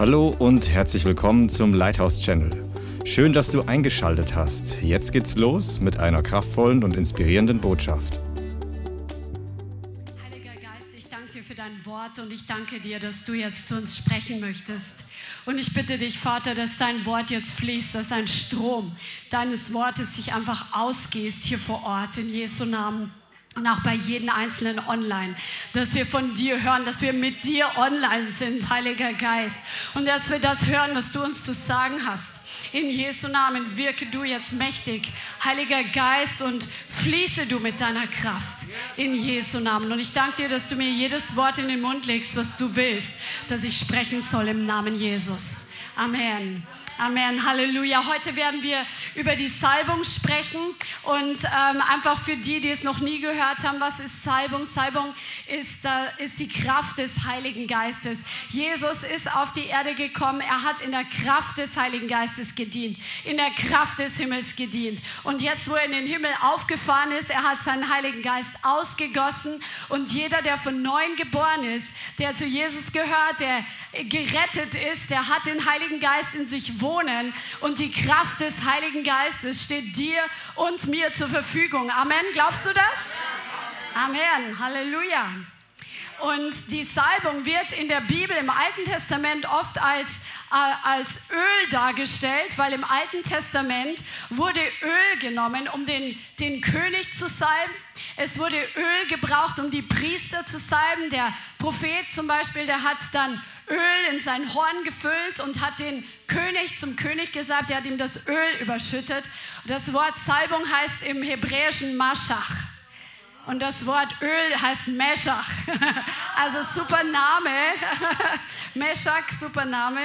Hallo und herzlich willkommen zum Lighthouse Channel. Schön, dass du eingeschaltet hast. Jetzt geht's los mit einer kraftvollen und inspirierenden Botschaft. Heiliger Geist, ich danke dir für dein Wort und ich danke dir, dass du jetzt zu uns sprechen möchtest. Und ich bitte dich, Vater, dass dein Wort jetzt fließt, dass ein Strom deines Wortes sich einfach ausgießt hier vor Ort in Jesu Namen und auch bei jedem Einzelnen online, dass wir von dir hören, dass wir mit dir online sind, Heiliger Geist, und dass wir das hören, was du uns zu sagen hast. In Jesu Namen wirke du jetzt mächtig, Heiliger Geist, und fließe du mit deiner Kraft. In Jesu Namen. Und ich danke dir, dass du mir jedes Wort in den Mund legst, was du willst, dass ich sprechen soll im Namen Jesus. Amen. Amen, Halleluja. Heute werden wir über die Salbung sprechen und ähm, einfach für die, die es noch nie gehört haben, was ist Salbung? Salbung ist, äh, ist die Kraft des Heiligen Geistes. Jesus ist auf die Erde gekommen, er hat in der Kraft des Heiligen Geistes gedient, in der Kraft des Himmels gedient. Und jetzt, wo er in den Himmel aufgefahren ist, er hat seinen Heiligen Geist ausgegossen und jeder, der von neuem geboren ist, der zu Jesus gehört, der gerettet ist, der hat den Heiligen Geist in sich wohnen wohnen und die Kraft des Heiligen Geistes steht dir und mir zur Verfügung. Amen. Glaubst du das? Amen. Halleluja. Und die Salbung wird in der Bibel im Alten Testament oft als, äh, als Öl dargestellt, weil im Alten Testament wurde Öl genommen, um den, den König zu salben. Es wurde Öl gebraucht, um die Priester zu salben. Der Prophet zum Beispiel, der hat dann Öl in sein Horn gefüllt und hat den König zum König gesagt, der hat ihm das Öl überschüttet. Das Wort Salbung heißt im Hebräischen Maschach. Und das Wort Öl heißt Meshach. Also super Name. Meshach, super Name.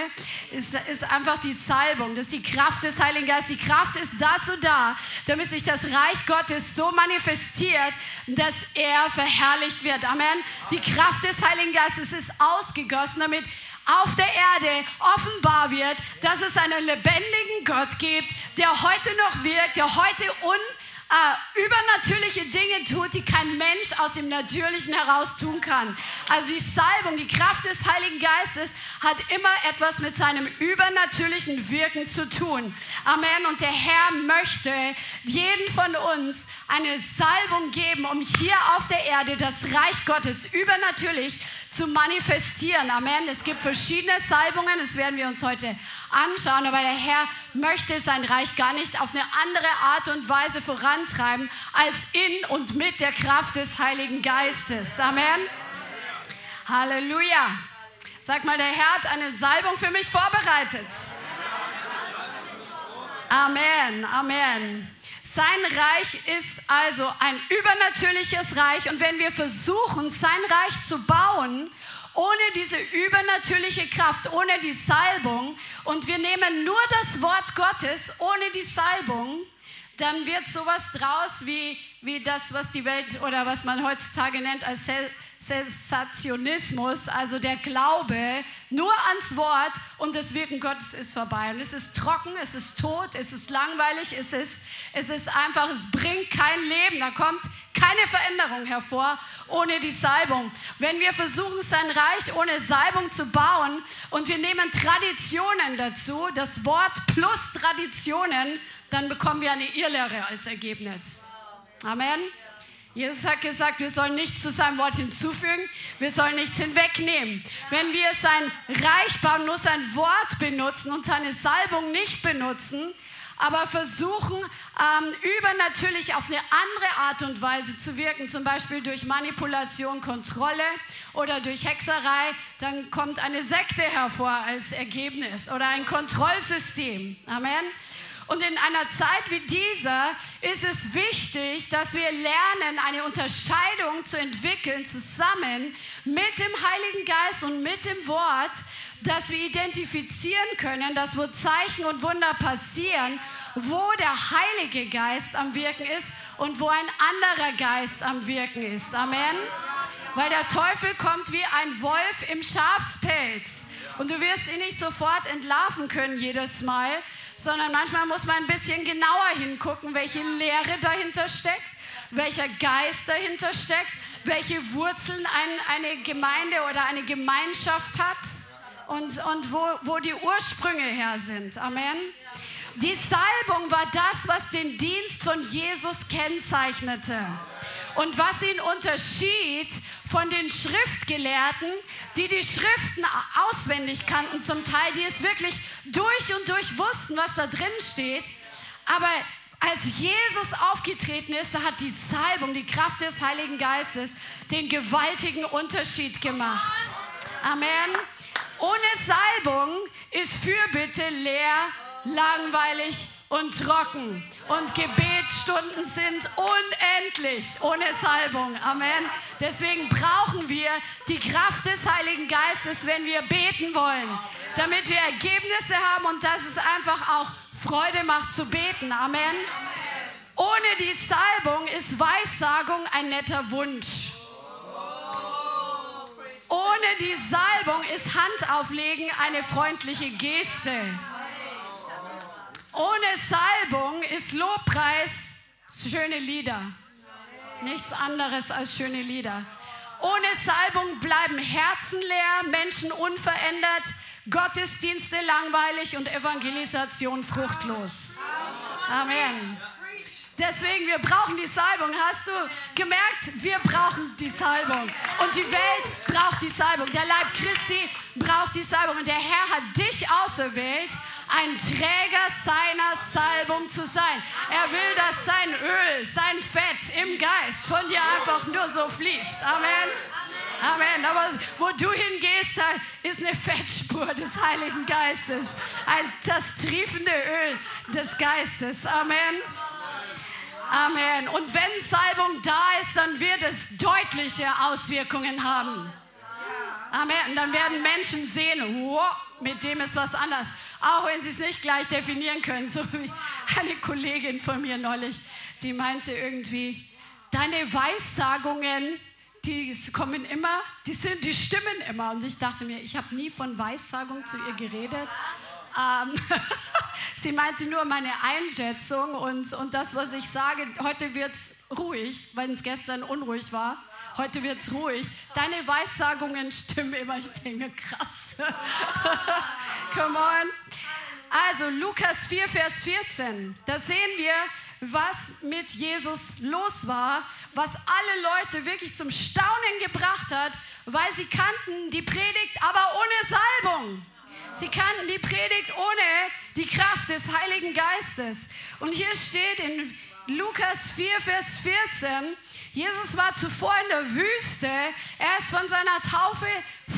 Ist, ist einfach die Salbung. Das ist die Kraft des Heiligen Geistes. Die Kraft ist dazu da, damit sich das Reich Gottes so manifestiert, dass er verherrlicht wird. Amen. Die Kraft des Heiligen Geistes ist ausgegossen, damit auf der Erde offenbar wird, dass es einen lebendigen Gott gibt, der heute noch wirkt, der heute un äh, übernatürliche Dinge tut, die kein Mensch aus dem Natürlichen heraus tun kann. Also die Salbung, die Kraft des Heiligen Geistes hat immer etwas mit seinem übernatürlichen Wirken zu tun. Amen. Und der Herr möchte jeden von uns eine Salbung geben, um hier auf der Erde das Reich Gottes übernatürlich zu manifestieren. Amen. Es gibt verschiedene Salbungen, das werden wir uns heute anschauen, aber der Herr möchte sein Reich gar nicht auf eine andere Art und Weise vorantreiben als in und mit der Kraft des Heiligen Geistes. Amen. Halleluja. Sag mal, der Herr hat eine Salbung für mich vorbereitet. Amen, Amen. Sein Reich ist also ein übernatürliches Reich und wenn wir versuchen, sein Reich zu bauen, ohne diese übernatürliche Kraft, ohne die Salbung und wir nehmen nur das Wort Gottes ohne die Salbung, dann wird sowas draus wie, wie das, was die Welt oder was man heutzutage nennt als Sensationismus, also der Glaube nur ans Wort und das Wirken Gottes ist vorbei. Und es ist trocken, es ist tot, es ist langweilig, es ist, es ist einfach, es bringt kein Leben. Da kommt keine Veränderung hervor ohne die Salbung. Wenn wir versuchen, sein Reich ohne Salbung zu bauen und wir nehmen Traditionen dazu, das Wort plus Traditionen, dann bekommen wir eine Irrlehre als Ergebnis. Amen. Jesus hat gesagt, wir sollen nichts zu seinem Wort hinzufügen, wir sollen nichts hinwegnehmen. Wenn wir sein Reich bauen, nur sein Wort benutzen und seine Salbung nicht benutzen, aber versuchen, ähm, übernatürlich auf eine andere Art und Weise zu wirken, zum Beispiel durch Manipulation, Kontrolle oder durch Hexerei, dann kommt eine Sekte hervor als Ergebnis oder ein Kontrollsystem. Amen. Und in einer Zeit wie dieser ist es wichtig, dass wir lernen, eine Unterscheidung zu entwickeln, zusammen mit dem Heiligen Geist und mit dem Wort, dass wir identifizieren können, dass wo Zeichen und Wunder passieren, wo der Heilige Geist am Wirken ist und wo ein anderer Geist am Wirken ist. Amen. Weil der Teufel kommt wie ein Wolf im Schafspelz. Und du wirst ihn nicht sofort entlarven können jedes Mal, sondern manchmal muss man ein bisschen genauer hingucken, welche Lehre dahinter steckt, welcher Geist dahinter steckt, welche Wurzeln ein, eine Gemeinde oder eine Gemeinschaft hat. Und, und wo, wo die Ursprünge her sind. Amen. Die Salbung war das, was den Dienst von Jesus kennzeichnete und was ihn unterschied von den Schriftgelehrten, die die Schriften auswendig kannten zum Teil, die es wirklich durch und durch wussten, was da drin steht. Aber als Jesus aufgetreten ist, da hat die Salbung, die Kraft des Heiligen Geistes den gewaltigen Unterschied gemacht. Amen. Ohne Salbung ist Fürbitte leer, langweilig und trocken. Und Gebetsstunden sind unendlich ohne Salbung. Amen. Deswegen brauchen wir die Kraft des Heiligen Geistes, wenn wir beten wollen, damit wir Ergebnisse haben und dass es einfach auch Freude macht zu beten. Amen. Ohne die Salbung ist Weissagung ein netter Wunsch. Ohne die Salbung ist Handauflegen eine freundliche Geste. Ohne Salbung ist Lobpreis schöne Lieder. Nichts anderes als schöne Lieder. Ohne Salbung bleiben Herzen leer, Menschen unverändert, Gottesdienste langweilig und Evangelisation fruchtlos. Amen. Deswegen, wir brauchen die Salbung. Hast du gemerkt? Wir brauchen die Salbung. Und die Welt braucht die Salbung. Der Leib Christi braucht die Salbung. Und der Herr hat dich auserwählt, ein Träger seiner Salbung zu sein. Er will, dass sein Öl, sein Fett im Geist von dir einfach nur so fließt. Amen. Amen. Aber wo du hingehst, da ist eine Fettspur des Heiligen Geistes. Ein, das triefende Öl des Geistes. Amen. Amen. Und wenn Salbung da ist, dann wird es deutliche Auswirkungen haben. Amen. Dann werden Menschen sehen, wow, mit dem ist was anders. Auch wenn sie es nicht gleich definieren können. So wie eine Kollegin von mir neulich, die meinte irgendwie, deine Weissagungen, die kommen immer, die, sind, die stimmen immer. Und ich dachte mir, ich habe nie von Weissagung zu ihr geredet. Ähm, sie meinte nur meine Einschätzung und, und das, was ich sage, heute wird es ruhig, weil es gestern unruhig war. Heute wird es ruhig. Deine Weissagungen stimmen immer. Ich denke, krass. Come on. Also Lukas 4, Vers 14. Da sehen wir, was mit Jesus los war, was alle Leute wirklich zum Staunen gebracht hat, weil sie kannten die Predigt, aber ohne Salbung. Sie kannten die Predigt ohne die Kraft des Heiligen Geistes. Und hier steht in Lukas 4, Vers 14, Jesus war zuvor in der Wüste. Er ist von seiner Taufe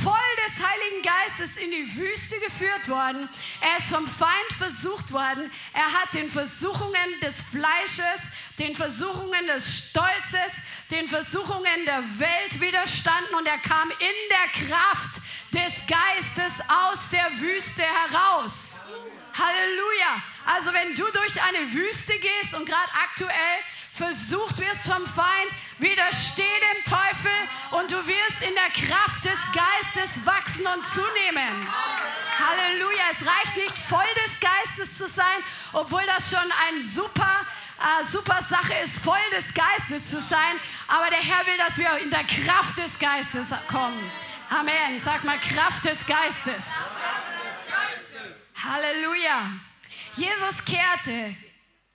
voll des Heiligen Geistes in die Wüste geführt worden. Er ist vom Feind versucht worden. Er hat den Versuchungen des Fleisches, den Versuchungen des Stolzes, den Versuchungen der Welt widerstanden und er kam in der Kraft des Geistes aus der Wüste heraus. Halleluja. Also wenn du durch eine Wüste gehst und gerade aktuell versucht wirst vom Feind, widersteh dem Teufel und du wirst in der Kraft des Geistes wachsen und zunehmen. Halleluja. Es reicht nicht voll des Geistes zu sein, obwohl das schon ein super äh, super Sache ist, voll des Geistes zu sein. Aber der Herr will, dass wir in der Kraft des Geistes kommen. Amen. Sag mal Kraft des Geistes. Halleluja. Jesus kehrte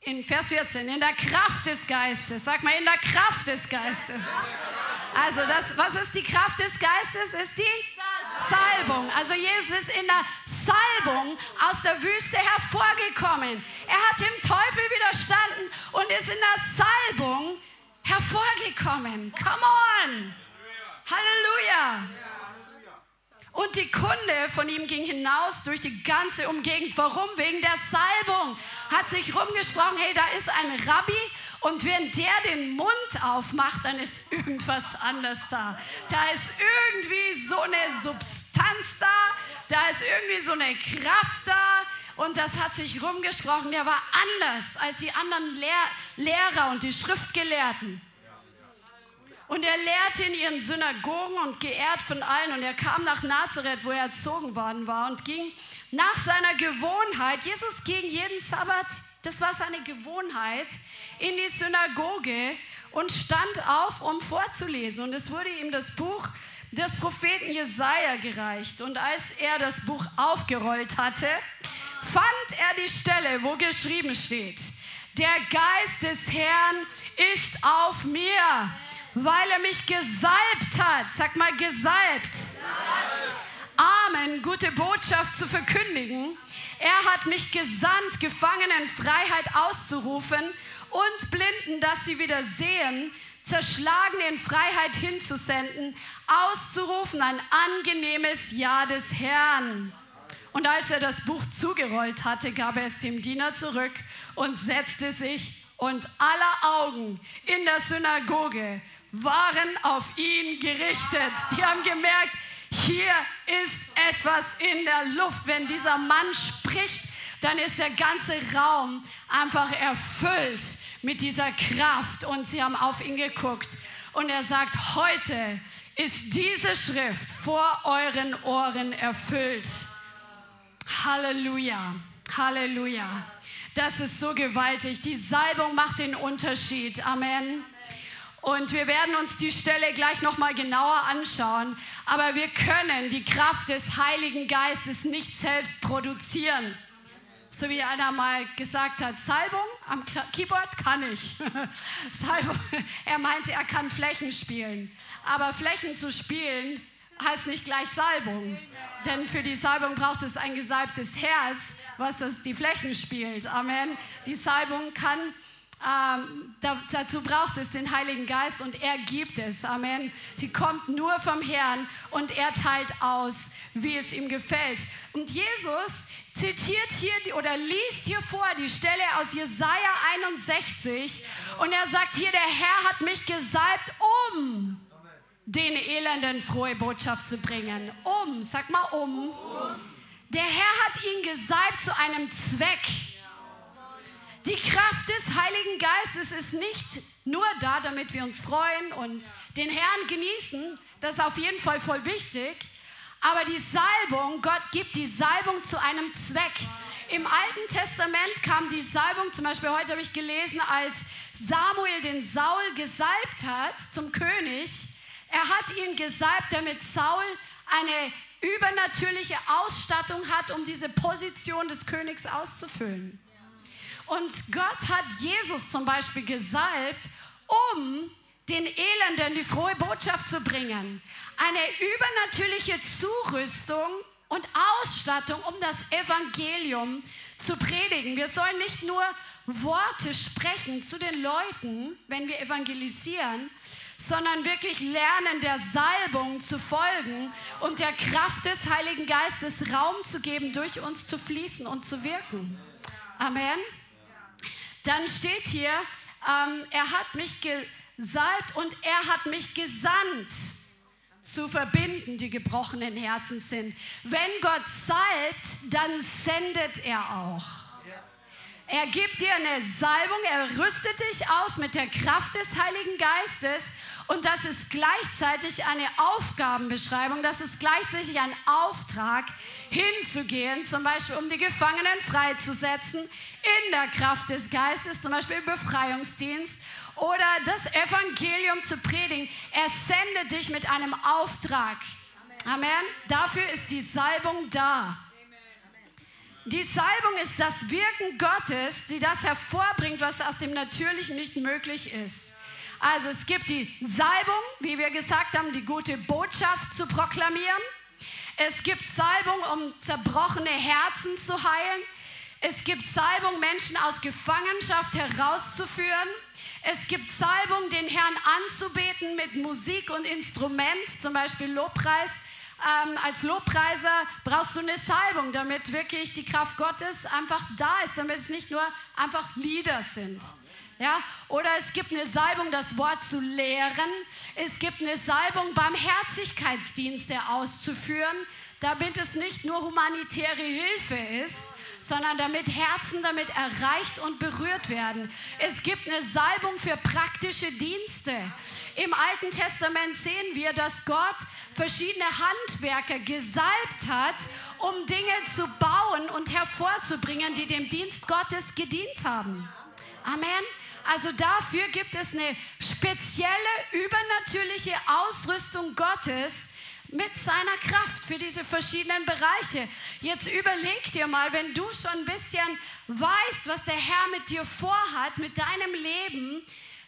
in Vers 14 in der Kraft des Geistes. Sag mal in der Kraft des Geistes. Also das, was ist die Kraft des Geistes? Ist die Salbung. Also Jesus ist in der Salbung aus der Wüste hervorgekommen. Er hat dem Teufel widerstanden und ist in der Salbung hervorgekommen. Come on. Halleluja. Und die Kunde von ihm ging hinaus durch die ganze Umgegend. Warum? Wegen der Salbung. Hat sich rumgesprochen, hey, da ist ein Rabbi und wenn der den Mund aufmacht, dann ist irgendwas anders da. Da ist irgendwie so eine Substanz da, da ist irgendwie so eine Kraft da. Und das hat sich rumgesprochen, der war anders als die anderen Lehr Lehrer und die Schriftgelehrten. Und er lehrte in ihren Synagogen und geehrt von allen. Und er kam nach Nazareth, wo er erzogen worden war, und ging nach seiner Gewohnheit. Jesus ging jeden Sabbat, das war seine Gewohnheit, in die Synagoge und stand auf, um vorzulesen. Und es wurde ihm das Buch des Propheten Jesaja gereicht. Und als er das Buch aufgerollt hatte, fand er die Stelle, wo geschrieben steht: Der Geist des Herrn ist auf mir, weil er mich gesalbt hat. Sag mal, gesalbt. Amen. Gute Botschaft zu verkündigen. Er hat mich gesandt, Gefangenen Freiheit auszurufen und Blinden, dass sie wieder sehen, Zerschlagene in Freiheit hinzusenden, auszurufen ein angenehmes Ja des Herrn. Und als er das Buch zugerollt hatte, gab er es dem Diener zurück und setzte sich und aller Augen in der Synagoge waren auf ihn gerichtet. Die haben gemerkt, hier ist etwas in der Luft. Wenn dieser Mann spricht, dann ist der ganze Raum einfach erfüllt mit dieser Kraft. Und sie haben auf ihn geguckt. Und er sagt, heute ist diese Schrift vor euren Ohren erfüllt. Halleluja, Halleluja. Das ist so gewaltig. Die Salbung macht den Unterschied. Amen. Und wir werden uns die Stelle gleich noch mal genauer anschauen. Aber wir können die Kraft des Heiligen Geistes nicht selbst produzieren. So wie einer mal gesagt hat, Salbung am Keyboard kann ich. Salbung, er meinte, er kann Flächen spielen. Aber Flächen zu spielen heißt nicht gleich Salbung. Denn für die Salbung braucht es ein gesalbtes Herz, was das die Flächen spielt. Amen. Die Salbung kann ähm, dazu braucht es den Heiligen Geist und er gibt es. Amen. Sie kommt nur vom Herrn und er teilt aus, wie es ihm gefällt. Und Jesus zitiert hier oder liest hier vor die Stelle aus Jesaja 61 und er sagt hier: Der Herr hat mich gesalbt, um den Elenden frohe Botschaft zu bringen. Um, sag mal um. Der Herr hat ihn gesalbt zu einem Zweck. Die Kraft des Heiligen Geistes ist nicht nur da, damit wir uns freuen und den Herrn genießen. Das ist auf jeden Fall voll wichtig. Aber die Salbung, Gott gibt die Salbung zu einem Zweck. Im Alten Testament kam die Salbung, zum Beispiel heute habe ich gelesen, als Samuel den Saul gesalbt hat zum König. Er hat ihn gesalbt, damit Saul eine übernatürliche Ausstattung hat, um diese Position des Königs auszufüllen. Und Gott hat Jesus zum Beispiel gesalbt, um den Elenden die frohe Botschaft zu bringen. Eine übernatürliche Zurüstung und Ausstattung, um das Evangelium zu predigen. Wir sollen nicht nur Worte sprechen zu den Leuten, wenn wir evangelisieren, sondern wirklich lernen, der Salbung zu folgen und der Kraft des Heiligen Geistes Raum zu geben, durch uns zu fließen und zu wirken. Amen. Dann steht hier, ähm, er hat mich gesalbt und er hat mich gesandt zu verbinden, die gebrochenen Herzen sind. Wenn Gott salbt, dann sendet er auch. Er gibt dir eine Salbung, er rüstet dich aus mit der Kraft des Heiligen Geistes und das ist gleichzeitig eine Aufgabenbeschreibung, das ist gleichzeitig ein Auftrag, hinzugehen, zum Beispiel um die Gefangenen freizusetzen in der Kraft des Geistes, zum Beispiel im Befreiungsdienst oder das Evangelium zu predigen. Er sendet dich mit einem Auftrag. Amen. Dafür ist die Salbung da. Die Salbung ist das Wirken Gottes, die das hervorbringt, was aus dem Natürlichen nicht möglich ist. Also es gibt die Salbung, wie wir gesagt haben, die gute Botschaft zu proklamieren. Es gibt Salbung, um zerbrochene Herzen zu heilen. Es gibt Salbung, Menschen aus Gefangenschaft herauszuführen. Es gibt Salbung, den Herrn anzubeten mit Musik und Instrument, zum Beispiel Lobpreis. Ähm, als Lobpreiser brauchst du eine Salbung, damit wirklich die Kraft Gottes einfach da ist, damit es nicht nur einfach Lieder sind. Ja? Oder es gibt eine Salbung, das Wort zu lehren. Es gibt eine Salbung, Barmherzigkeitsdienste auszuführen, damit es nicht nur humanitäre Hilfe ist, sondern damit Herzen damit erreicht und berührt werden. Es gibt eine Salbung für praktische Dienste. Im Alten Testament sehen wir, dass Gott verschiedene Handwerker gesalbt hat, um Dinge zu bauen und hervorzubringen, die dem Dienst Gottes gedient haben. Amen. Also dafür gibt es eine spezielle übernatürliche Ausrüstung Gottes, mit seiner Kraft für diese verschiedenen Bereiche. Jetzt überleg dir mal, wenn du schon ein bisschen weißt, was der Herr mit dir vorhat, mit deinem Leben,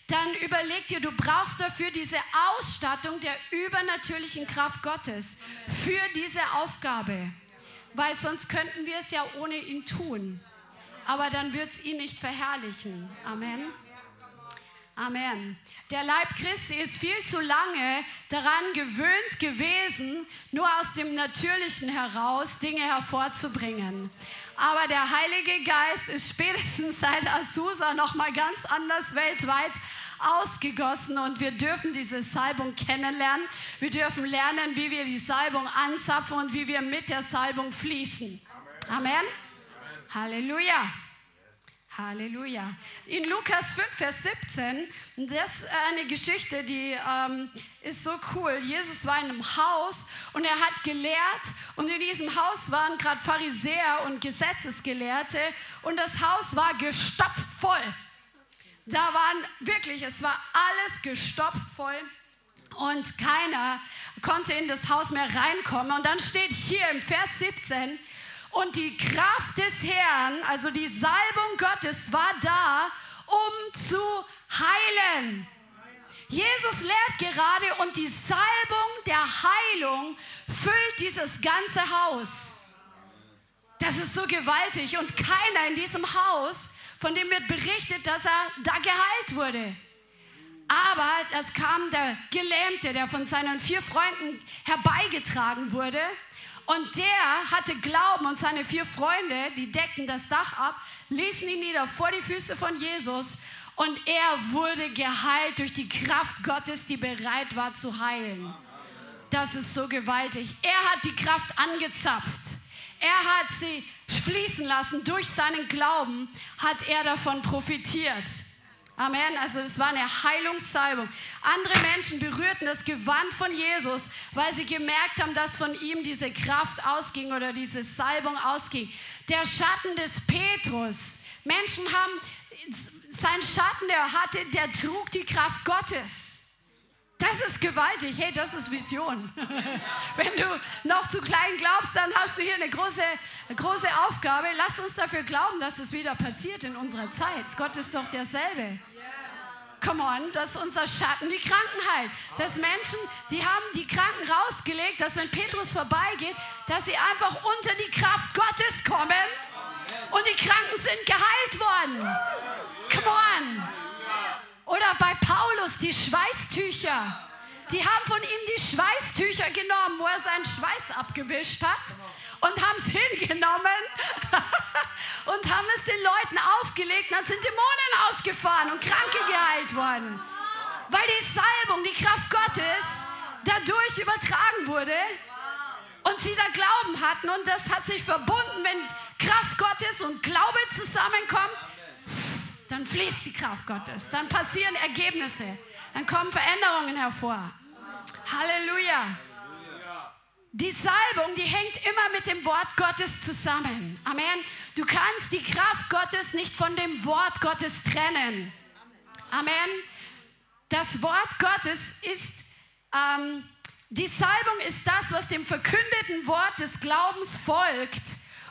dann überleg dir, du brauchst dafür diese Ausstattung der übernatürlichen Kraft Gottes für diese Aufgabe. Weil sonst könnten wir es ja ohne ihn tun. Aber dann wird es ihn nicht verherrlichen. Amen. Amen. Der Leib Christi ist viel zu lange daran gewöhnt gewesen, nur aus dem Natürlichen heraus Dinge hervorzubringen. Aber der Heilige Geist ist spätestens seit Azusa noch mal ganz anders weltweit ausgegossen und wir dürfen diese Salbung kennenlernen. Wir dürfen lernen, wie wir die Salbung anzapfen und wie wir mit der Salbung fließen. Amen. Amen. Halleluja. Halleluja. In Lukas 5, Vers 17, das ist eine Geschichte, die ähm, ist so cool. Jesus war in einem Haus und er hat gelehrt und in diesem Haus waren gerade Pharisäer und Gesetzesgelehrte und das Haus war gestopft voll. Da waren wirklich, es war alles gestopft voll und keiner konnte in das Haus mehr reinkommen. Und dann steht hier im Vers 17, und die Kraft des Herrn, also die Salbung Gottes, war da, um zu heilen. Jesus lehrt gerade und die Salbung der Heilung füllt dieses ganze Haus. Das ist so gewaltig und keiner in diesem Haus, von dem wird berichtet, dass er da geheilt wurde. Aber es kam der Gelähmte, der von seinen vier Freunden herbeigetragen wurde und der hatte Glauben und seine vier Freunde, die deckten das Dach ab, ließen ihn nieder vor die Füße von Jesus und er wurde geheilt durch die Kraft Gottes, die bereit war zu heilen. Das ist so gewaltig. Er hat die Kraft angezapft. Er hat sie fließen lassen. Durch seinen Glauben hat er davon profitiert. Amen. Also es war eine Heilungssalbung. Andere Menschen berührten das Gewand von Jesus, weil sie gemerkt haben, dass von ihm diese Kraft ausging oder diese Salbung ausging. Der Schatten des Petrus. Menschen haben sein Schatten, der hatte, der trug die Kraft Gottes. Das ist gewaltig. Hey, das ist Vision. Wenn du noch zu klein glaubst, dann hast du hier eine große, große Aufgabe. Lass uns dafür glauben, dass es wieder passiert in unserer Zeit. Gott ist doch derselbe. Come on, dass unser Schatten die Kranken heilt. Dass Menschen, die haben die Kranken rausgelegt, dass wenn Petrus vorbeigeht, dass sie einfach unter die Kraft Gottes kommen und die Kranken sind geheilt worden. Come on. Oder bei Paulus die Schweißtücher. Die haben von ihm die Schweißtücher genommen, wo er seinen Schweiß abgewischt hat und haben es hingenommen und haben es den Leuten aufgelegt und dann sind Dämonen ausgefahren und Kranke geheilt worden. Weil die Salbung, die Kraft Gottes dadurch übertragen wurde und sie da Glauben hatten und das hat sich verbunden, wenn Kraft Gottes und Glaube zusammenkommen, dann fließt die Kraft Gottes, dann passieren Ergebnisse, dann kommen Veränderungen hervor. Halleluja. Die Salbung, die hängt immer mit dem Wort Gottes zusammen. Amen. Du kannst die Kraft Gottes nicht von dem Wort Gottes trennen. Amen. Das Wort Gottes ist, ähm, die Salbung ist das, was dem verkündeten Wort des Glaubens folgt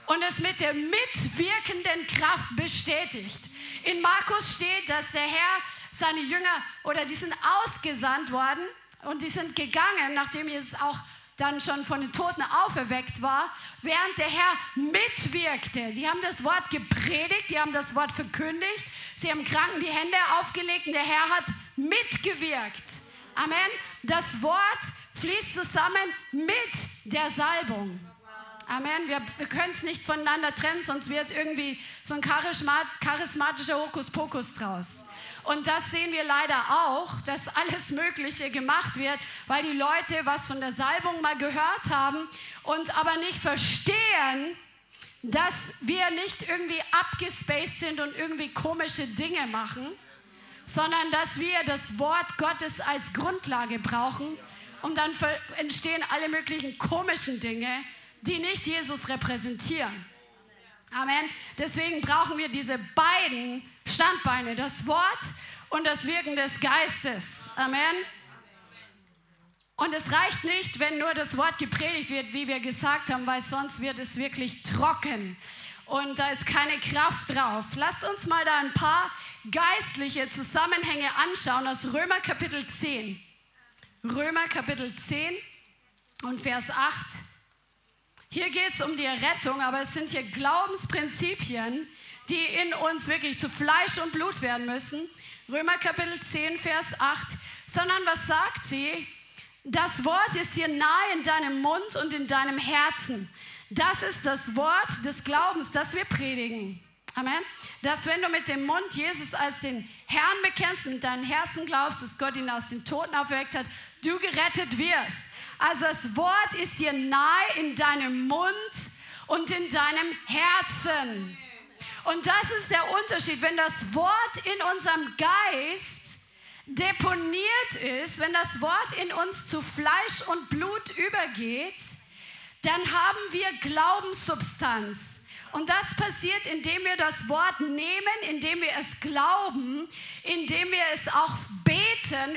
und es mit der mitwirkenden Kraft bestätigt. In Markus steht, dass der Herr seine Jünger oder die sind ausgesandt worden und die sind gegangen, nachdem Jesus auch dann schon von den Toten auferweckt war, während der Herr mitwirkte. Die haben das Wort gepredigt, die haben das Wort verkündigt, sie haben Kranken die Hände aufgelegt und der Herr hat mitgewirkt. Amen. Das Wort fließt zusammen mit der Salbung. Amen. Wir, wir können es nicht voneinander trennen, sonst wird irgendwie so ein charismatischer Hokuspokus draus. Und das sehen wir leider auch, dass alles Mögliche gemacht wird, weil die Leute was von der Salbung mal gehört haben und aber nicht verstehen, dass wir nicht irgendwie abgespaced sind und irgendwie komische Dinge machen, sondern dass wir das Wort Gottes als Grundlage brauchen und dann entstehen alle möglichen komischen Dinge, die nicht Jesus repräsentieren. Amen. Deswegen brauchen wir diese beiden Standbeine, das Wort und das Wirken des Geistes. Amen. Und es reicht nicht, wenn nur das Wort gepredigt wird, wie wir gesagt haben, weil sonst wird es wirklich trocken und da ist keine Kraft drauf. Lasst uns mal da ein paar geistliche Zusammenhänge anschauen aus Römer Kapitel 10. Römer Kapitel 10 und Vers 8. Hier geht es um die Errettung, aber es sind hier Glaubensprinzipien, die in uns wirklich zu Fleisch und Blut werden müssen. Römer Kapitel 10, Vers 8. Sondern was sagt sie? Das Wort ist dir nahe in deinem Mund und in deinem Herzen. Das ist das Wort des Glaubens, das wir predigen. Amen. Dass wenn du mit dem Mund Jesus als den Herrn bekennst und mit deinem Herzen glaubst, dass Gott ihn aus den Toten auferweckt hat, du gerettet wirst. Also das Wort ist dir nahe in deinem Mund und in deinem Herzen. Und das ist der Unterschied, wenn das Wort in unserem Geist deponiert ist, wenn das Wort in uns zu Fleisch und Blut übergeht, dann haben wir Glaubenssubstanz. Und das passiert, indem wir das Wort nehmen, indem wir es glauben, indem wir es auch beten,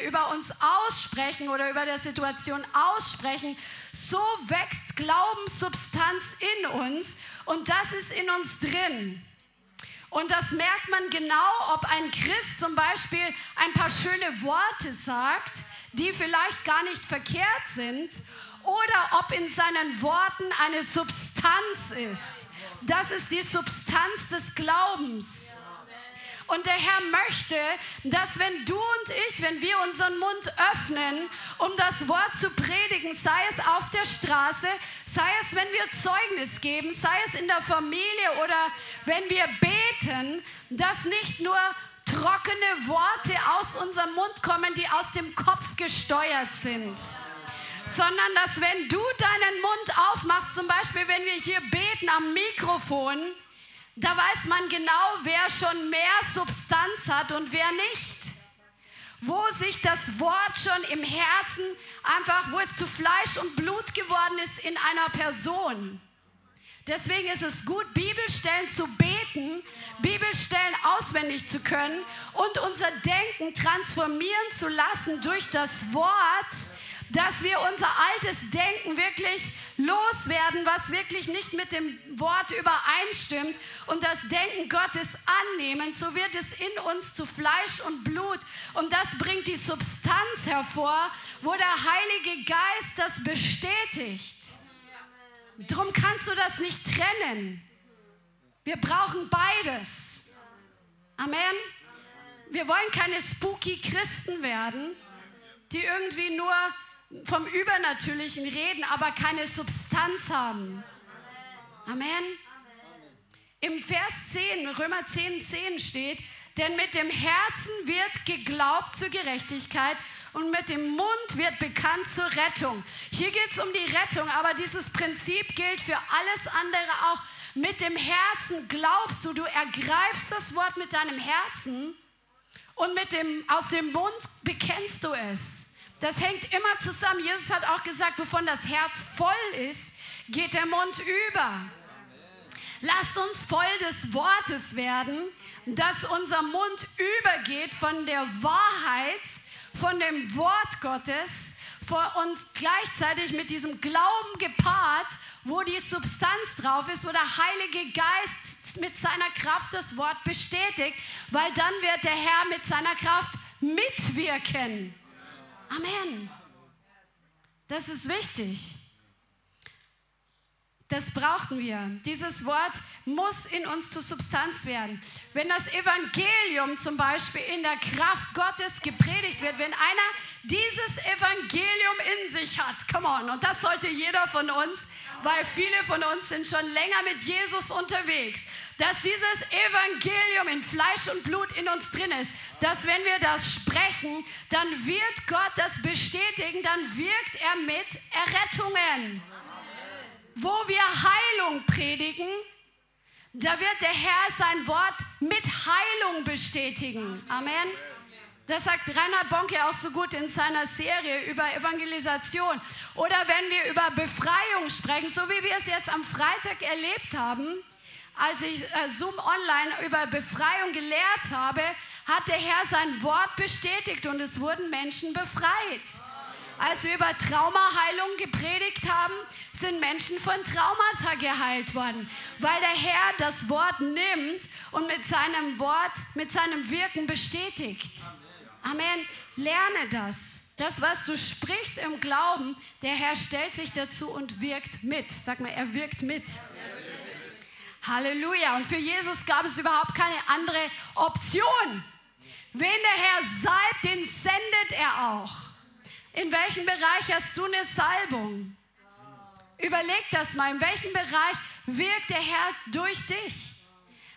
über uns aussprechen oder über der Situation aussprechen. So wächst Glaubenssubstanz in uns und das ist in uns drin. Und das merkt man genau, ob ein Christ zum Beispiel ein paar schöne Worte sagt, die vielleicht gar nicht verkehrt sind, oder ob in seinen Worten eine Substanz ist. Das ist die Substanz des Glaubens. Und der Herr möchte, dass wenn du und ich, wenn wir unseren Mund öffnen, um das Wort zu predigen, sei es auf der Straße, sei es, wenn wir Zeugnis geben, sei es in der Familie oder wenn wir beten, dass nicht nur trockene Worte aus unserem Mund kommen, die aus dem Kopf gesteuert sind sondern dass wenn du deinen Mund aufmachst, zum Beispiel wenn wir hier beten am Mikrofon, da weiß man genau, wer schon mehr Substanz hat und wer nicht. Wo sich das Wort schon im Herzen einfach, wo es zu Fleisch und Blut geworden ist in einer Person. Deswegen ist es gut, Bibelstellen zu beten, Bibelstellen auswendig zu können und unser Denken transformieren zu lassen durch das Wort, dass wir unser altes Denken wirklich loswerden, was wirklich nicht mit dem Wort übereinstimmt und das Denken Gottes annehmen, so wird es in uns zu Fleisch und Blut und das bringt die Substanz hervor, wo der Heilige Geist das bestätigt. Drum kannst du das nicht trennen. Wir brauchen beides. Amen. Wir wollen keine spooky Christen werden, die irgendwie nur vom Übernatürlichen reden, aber keine Substanz haben. Amen. Im Vers 10, Römer 10, 10 steht, denn mit dem Herzen wird geglaubt zur Gerechtigkeit und mit dem Mund wird bekannt zur Rettung. Hier geht es um die Rettung, aber dieses Prinzip gilt für alles andere auch. Mit dem Herzen glaubst du, du ergreifst das Wort mit deinem Herzen und mit dem, aus dem Mund bekennst du es. Das hängt immer zusammen. Jesus hat auch gesagt, wovon das Herz voll ist, geht der Mund über. Lasst uns voll des Wortes werden, dass unser Mund übergeht von der Wahrheit, von dem Wort Gottes, vor uns gleichzeitig mit diesem Glauben gepaart, wo die Substanz drauf ist, wo der Heilige Geist mit seiner Kraft das Wort bestätigt, weil dann wird der Herr mit seiner Kraft mitwirken. Amen. Das ist wichtig. Das brauchen wir. Dieses Wort muss in uns zur Substanz werden. Wenn das Evangelium zum Beispiel in der Kraft Gottes gepredigt wird, wenn einer dieses Evangelium in sich hat, come on, und das sollte jeder von uns, weil viele von uns sind schon länger mit Jesus unterwegs dass dieses Evangelium in Fleisch und Blut in uns drin ist, dass wenn wir das sprechen, dann wird Gott das bestätigen, dann wirkt er mit Errettungen. Wo wir Heilung predigen, da wird der Herr sein Wort mit Heilung bestätigen. Amen. Das sagt Reinhard Bonke auch so gut in seiner Serie über Evangelisation. Oder wenn wir über Befreiung sprechen, so wie wir es jetzt am Freitag erlebt haben, als ich äh, Zoom Online über Befreiung gelehrt habe, hat der Herr sein Wort bestätigt und es wurden Menschen befreit. Als wir über Traumaheilung gepredigt haben, sind Menschen von Traumata geheilt worden, weil der Herr das Wort nimmt und mit seinem Wort, mit seinem Wirken bestätigt. Amen. Lerne das. Das, was du sprichst im Glauben, der Herr stellt sich dazu und wirkt mit. Sag mal, er wirkt mit. Halleluja. Und für Jesus gab es überhaupt keine andere Option. Wen der Herr salbt, den sendet er auch. In welchem Bereich hast du eine Salbung? Überleg das mal, in welchem Bereich wirkt der Herr durch dich?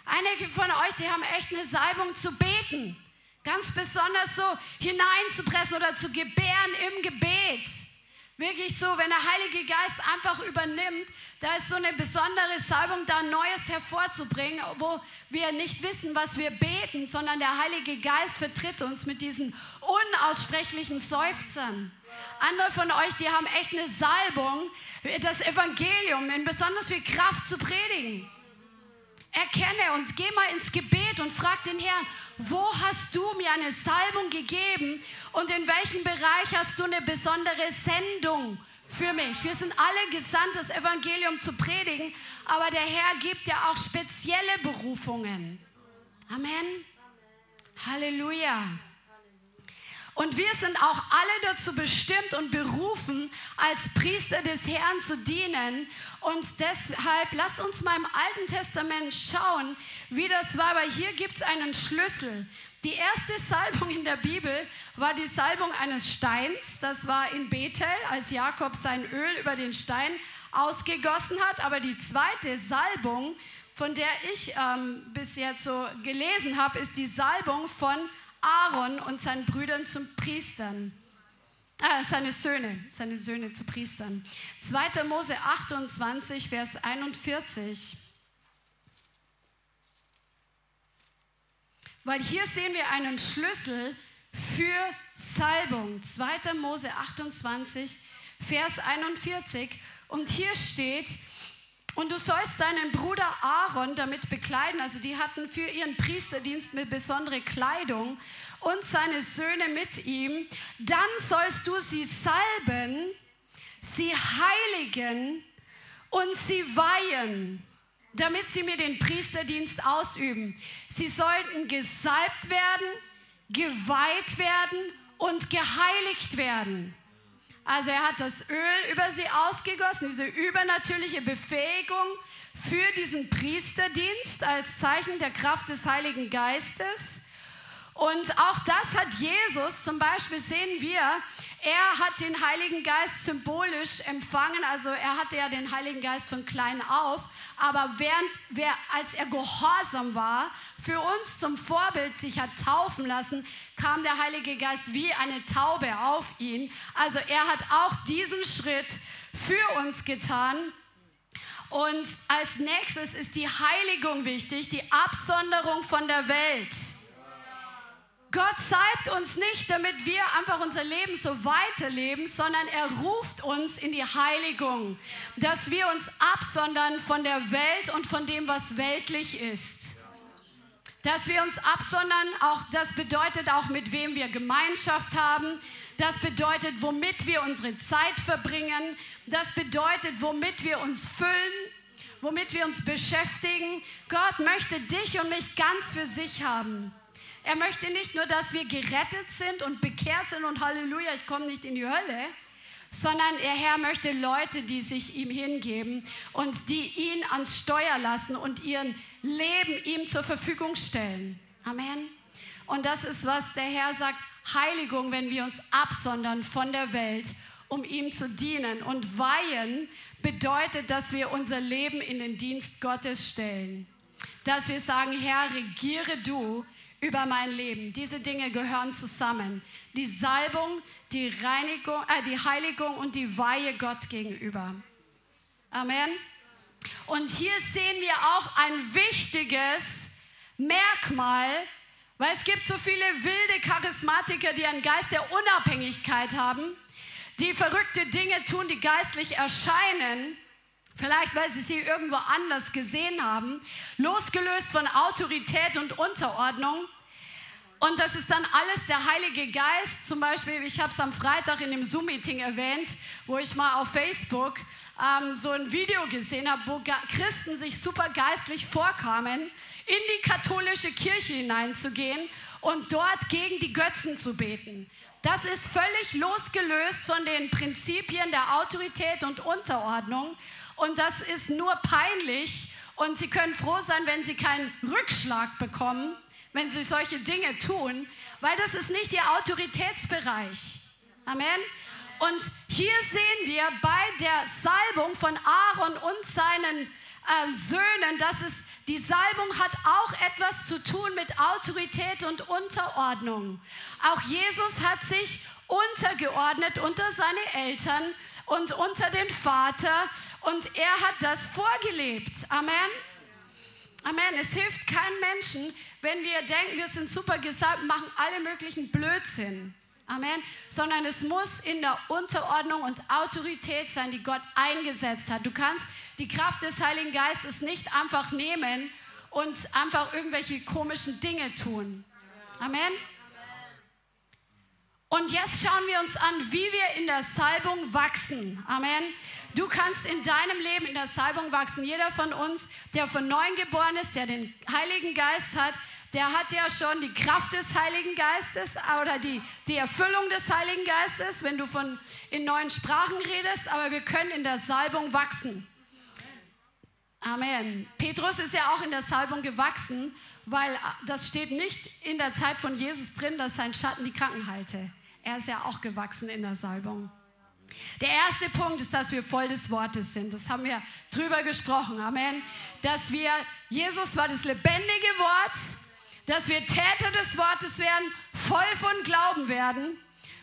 Einige von euch, die haben echt eine Salbung zu beten. Ganz besonders so hineinzupressen oder zu gebären im Gebet. Wirklich so, wenn der Heilige Geist einfach übernimmt, da ist so eine besondere Salbung, da Neues hervorzubringen, wo wir nicht wissen, was wir beten, sondern der Heilige Geist vertritt uns mit diesen unaussprechlichen Seufzern. Andere von euch, die haben echt eine Salbung, das Evangelium in besonders viel Kraft zu predigen. Erkenne und geh mal ins Gebet und frag den Herrn, wo hast du mir eine Salbung gegeben und in welchem Bereich hast du eine besondere Sendung für mich? Wir sind alle gesandt, das Evangelium zu predigen, aber der Herr gibt ja auch spezielle Berufungen. Amen. Halleluja. Und wir sind auch alle dazu bestimmt und berufen, als Priester des Herrn zu dienen. Und deshalb lass uns mal im Alten Testament schauen, wie das war. Weil hier gibt es einen Schlüssel. Die erste Salbung in der Bibel war die Salbung eines Steins. Das war in Bethel, als Jakob sein Öl über den Stein ausgegossen hat. Aber die zweite Salbung, von der ich ähm, bis so gelesen habe, ist die Salbung von Aaron und seinen Brüdern zum Priestern. Äh, seine Söhne, seine Söhne zu Priestern. 2. Mose 28, Vers 41. Weil hier sehen wir einen Schlüssel für Salbung. 2. Mose 28, Vers 41. Und hier steht, und du sollst deinen Bruder Aaron damit bekleiden, also die hatten für ihren Priesterdienst mit besondere Kleidung und seine Söhne mit ihm. Dann sollst du sie salben, sie heiligen und sie weihen, damit sie mir den Priesterdienst ausüben. Sie sollten gesalbt werden, geweiht werden und geheiligt werden. Also er hat das Öl über sie ausgegossen, diese übernatürliche Befähigung für diesen Priesterdienst als Zeichen der Kraft des Heiligen Geistes. Und auch das hat Jesus, zum Beispiel sehen wir, er hat den Heiligen Geist symbolisch empfangen, also er hatte ja den Heiligen Geist von klein auf, aber während, wer, als er gehorsam war, für uns zum Vorbild sich hat taufen lassen, kam der Heilige Geist wie eine Taube auf ihn. Also er hat auch diesen Schritt für uns getan. Und als nächstes ist die Heiligung wichtig, die Absonderung von der Welt. Gott zeigt uns nicht, damit wir einfach unser Leben so weiterleben, sondern er ruft uns in die Heiligung, dass wir uns absondern von der Welt und von dem, was weltlich ist. Dass wir uns absondern, auch das bedeutet auch, mit wem wir Gemeinschaft haben. Das bedeutet, womit wir unsere Zeit verbringen. Das bedeutet, womit wir uns füllen, womit wir uns beschäftigen. Gott möchte dich und mich ganz für sich haben. Er möchte nicht nur, dass wir gerettet sind und bekehrt sind und Halleluja, ich komme nicht in die Hölle, sondern der Herr möchte Leute, die sich ihm hingeben und die ihn ans Steuer lassen und ihren Leben ihm zur Verfügung stellen. Amen. Und das ist, was der Herr sagt, Heiligung, wenn wir uns absondern von der Welt, um ihm zu dienen. Und weihen bedeutet, dass wir unser Leben in den Dienst Gottes stellen. Dass wir sagen, Herr, regiere du über mein Leben. Diese Dinge gehören zusammen. Die Salbung, die Reinigung, äh, die Heiligung und die Weihe Gott gegenüber. Amen. Und hier sehen wir auch ein wichtiges Merkmal, weil es gibt so viele wilde Charismatiker, die einen Geist der Unabhängigkeit haben, die verrückte Dinge tun, die geistlich erscheinen. Vielleicht, weil sie sie irgendwo anders gesehen haben, losgelöst von Autorität und Unterordnung. Und das ist dann alles der Heilige Geist. Zum Beispiel, ich habe es am Freitag in dem Zoom-Meeting erwähnt, wo ich mal auf Facebook ähm, so ein Video gesehen habe, wo Christen sich super geistlich vorkamen, in die katholische Kirche hineinzugehen und dort gegen die Götzen zu beten. Das ist völlig losgelöst von den Prinzipien der Autorität und Unterordnung. Und das ist nur peinlich. Und Sie können froh sein, wenn Sie keinen Rückschlag bekommen, wenn Sie solche Dinge tun, weil das ist nicht Ihr Autoritätsbereich. Amen. Und hier sehen wir bei der Salbung von Aaron und seinen äh, Söhnen, dass es die Salbung hat auch etwas zu tun mit Autorität und Unterordnung. Auch Jesus hat sich untergeordnet unter seine Eltern und unter den Vater und er hat das vorgelebt. Amen. Amen. Es hilft keinem Menschen, wenn wir denken, wir sind super gesalbt, machen alle möglichen Blödsinn. Amen. Sondern es muss in der Unterordnung und Autorität sein, die Gott eingesetzt hat. Du kannst die Kraft des Heiligen Geistes nicht einfach nehmen und einfach irgendwelche komischen Dinge tun. Amen. Und jetzt schauen wir uns an, wie wir in der Salbung wachsen. Amen. Du kannst in deinem Leben in der Salbung wachsen. Jeder von uns, der von neuem geboren ist, der den Heiligen Geist hat, der hat ja schon die Kraft des Heiligen Geistes oder die, die Erfüllung des Heiligen Geistes, wenn du von in neuen Sprachen redest, aber wir können in der Salbung wachsen. Amen. Petrus ist ja auch in der Salbung gewachsen, weil das steht nicht in der Zeit von Jesus drin, dass sein Schatten die Kranken heilte. Er ist ja auch gewachsen in der Salbung. Der erste Punkt ist, dass wir voll des Wortes sind. Das haben wir drüber gesprochen. Amen. Dass wir, Jesus war das lebendige Wort, dass wir Täter des Wortes werden, voll von Glauben werden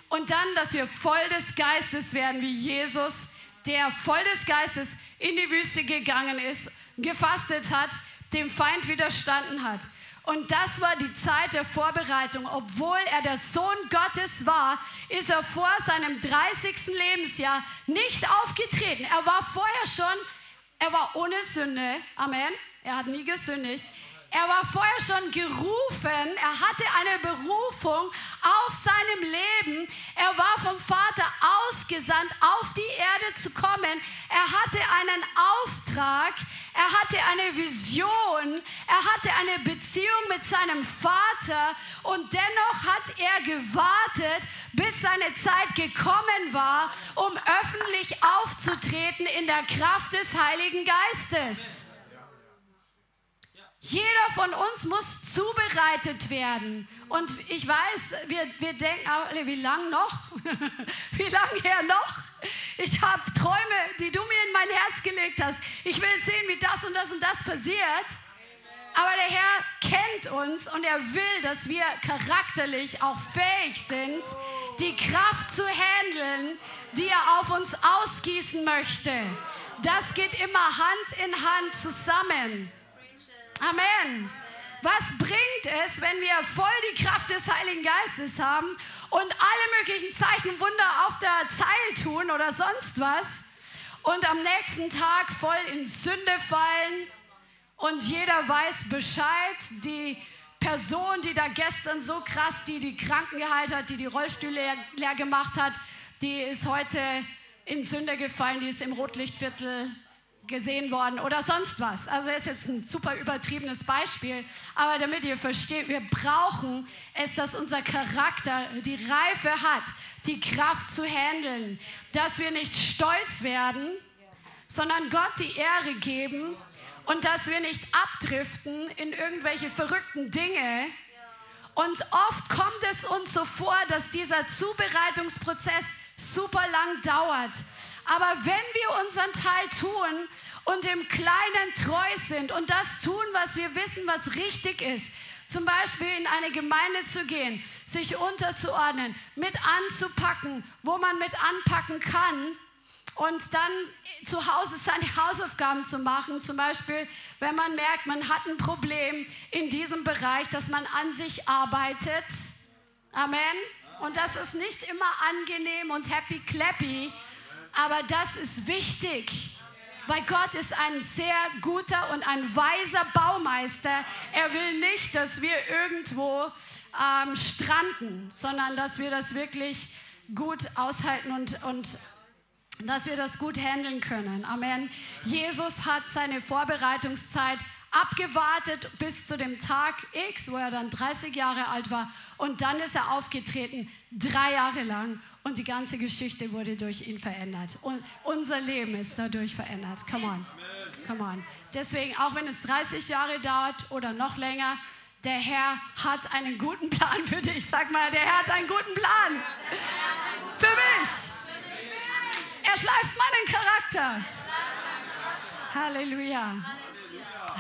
und dann, dass wir voll des Geistes werden, wie Jesus, der voll des Geistes in die Wüste gegangen ist, gefastet hat, dem Feind widerstanden hat. Und das war die Zeit der Vorbereitung. Obwohl er der Sohn Gottes war, ist er vor seinem 30. Lebensjahr nicht aufgetreten. Er war vorher schon, er war ohne Sünde. Amen. Er hat nie gesündigt. Er war vorher schon gerufen, er hatte eine Berufung auf seinem Leben. Er war vom Vater ausgesandt, auf die Erde zu kommen. Er hatte einen Auftrag, er hatte eine Vision, er hatte eine Beziehung mit seinem Vater und dennoch hat er gewartet, bis seine Zeit gekommen war, um öffentlich aufzutreten in der Kraft des Heiligen Geistes. Jeder von uns muss zubereitet werden. Und ich weiß, wir, wir denken wie lange noch? wie lange her noch? Ich habe Träume, die du mir in mein Herz gelegt hast. Ich will sehen, wie das und das und das passiert. Aber der Herr kennt uns und er will, dass wir charakterlich auch fähig sind, die Kraft zu handeln, die er auf uns ausgießen möchte. Das geht immer Hand in Hand zusammen. Amen. Was bringt es, wenn wir voll die Kraft des Heiligen Geistes haben und alle möglichen Zeichen, Wunder auf der Zeil tun oder sonst was und am nächsten Tag voll in Sünde fallen und jeder weiß Bescheid, die Person, die da gestern so krass, die die Kranken geheilt hat, die die Rollstühle leer, leer gemacht hat, die ist heute in Sünde gefallen, die ist im Rotlichtviertel gesehen worden oder sonst was. Also ist jetzt ein super übertriebenes Beispiel, aber damit ihr versteht, wir brauchen es, dass unser Charakter die Reife hat, die Kraft zu handeln, dass wir nicht stolz werden, sondern Gott die Ehre geben und dass wir nicht abdriften in irgendwelche verrückten Dinge. Und oft kommt es uns so vor, dass dieser Zubereitungsprozess super lang dauert. Aber wenn wir unseren Teil tun und im Kleinen treu sind und das tun, was wir wissen, was richtig ist, zum Beispiel in eine Gemeinde zu gehen, sich unterzuordnen, mit anzupacken, wo man mit anpacken kann und dann zu Hause seine Hausaufgaben zu machen. Zum Beispiel, wenn man merkt, man hat ein Problem in diesem Bereich, dass man an sich arbeitet. Amen. Und das ist nicht immer angenehm und happy clappy, aber das ist wichtig. Weil Gott ist ein sehr guter und ein weiser Baumeister. Er will nicht, dass wir irgendwo ähm, stranden, sondern dass wir das wirklich gut aushalten und, und dass wir das gut handeln können. Amen. Jesus hat seine Vorbereitungszeit abgewartet bis zu dem Tag X, wo er dann 30 Jahre alt war. Und dann ist er aufgetreten, drei Jahre lang. Und die ganze Geschichte wurde durch ihn verändert. Und unser Leben ist dadurch verändert. Come on. Come on. Deswegen, auch wenn es 30 Jahre dauert oder noch länger, der Herr hat einen guten Plan für dich. Sag mal, der Herr hat einen guten Plan. Für mich. Er schleift meinen Charakter. Halleluja.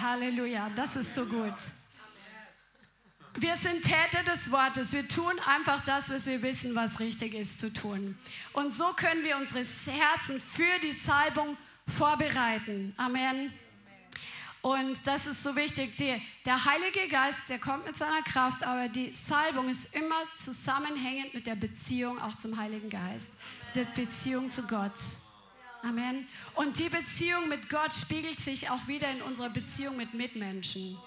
Halleluja, das ist so gut. Wir sind Täter des Wortes. Wir tun einfach das, was wir wissen, was richtig ist zu tun. Und so können wir unsere Herzen für die Salbung vorbereiten. Amen. Und das ist so wichtig. Die, der Heilige Geist, der kommt mit seiner Kraft, aber die Salbung ist immer zusammenhängend mit der Beziehung auch zum Heiligen Geist, der Beziehung zu Gott. Amen. Und die Beziehung mit Gott spiegelt sich auch wieder in unserer Beziehung mit Mitmenschen.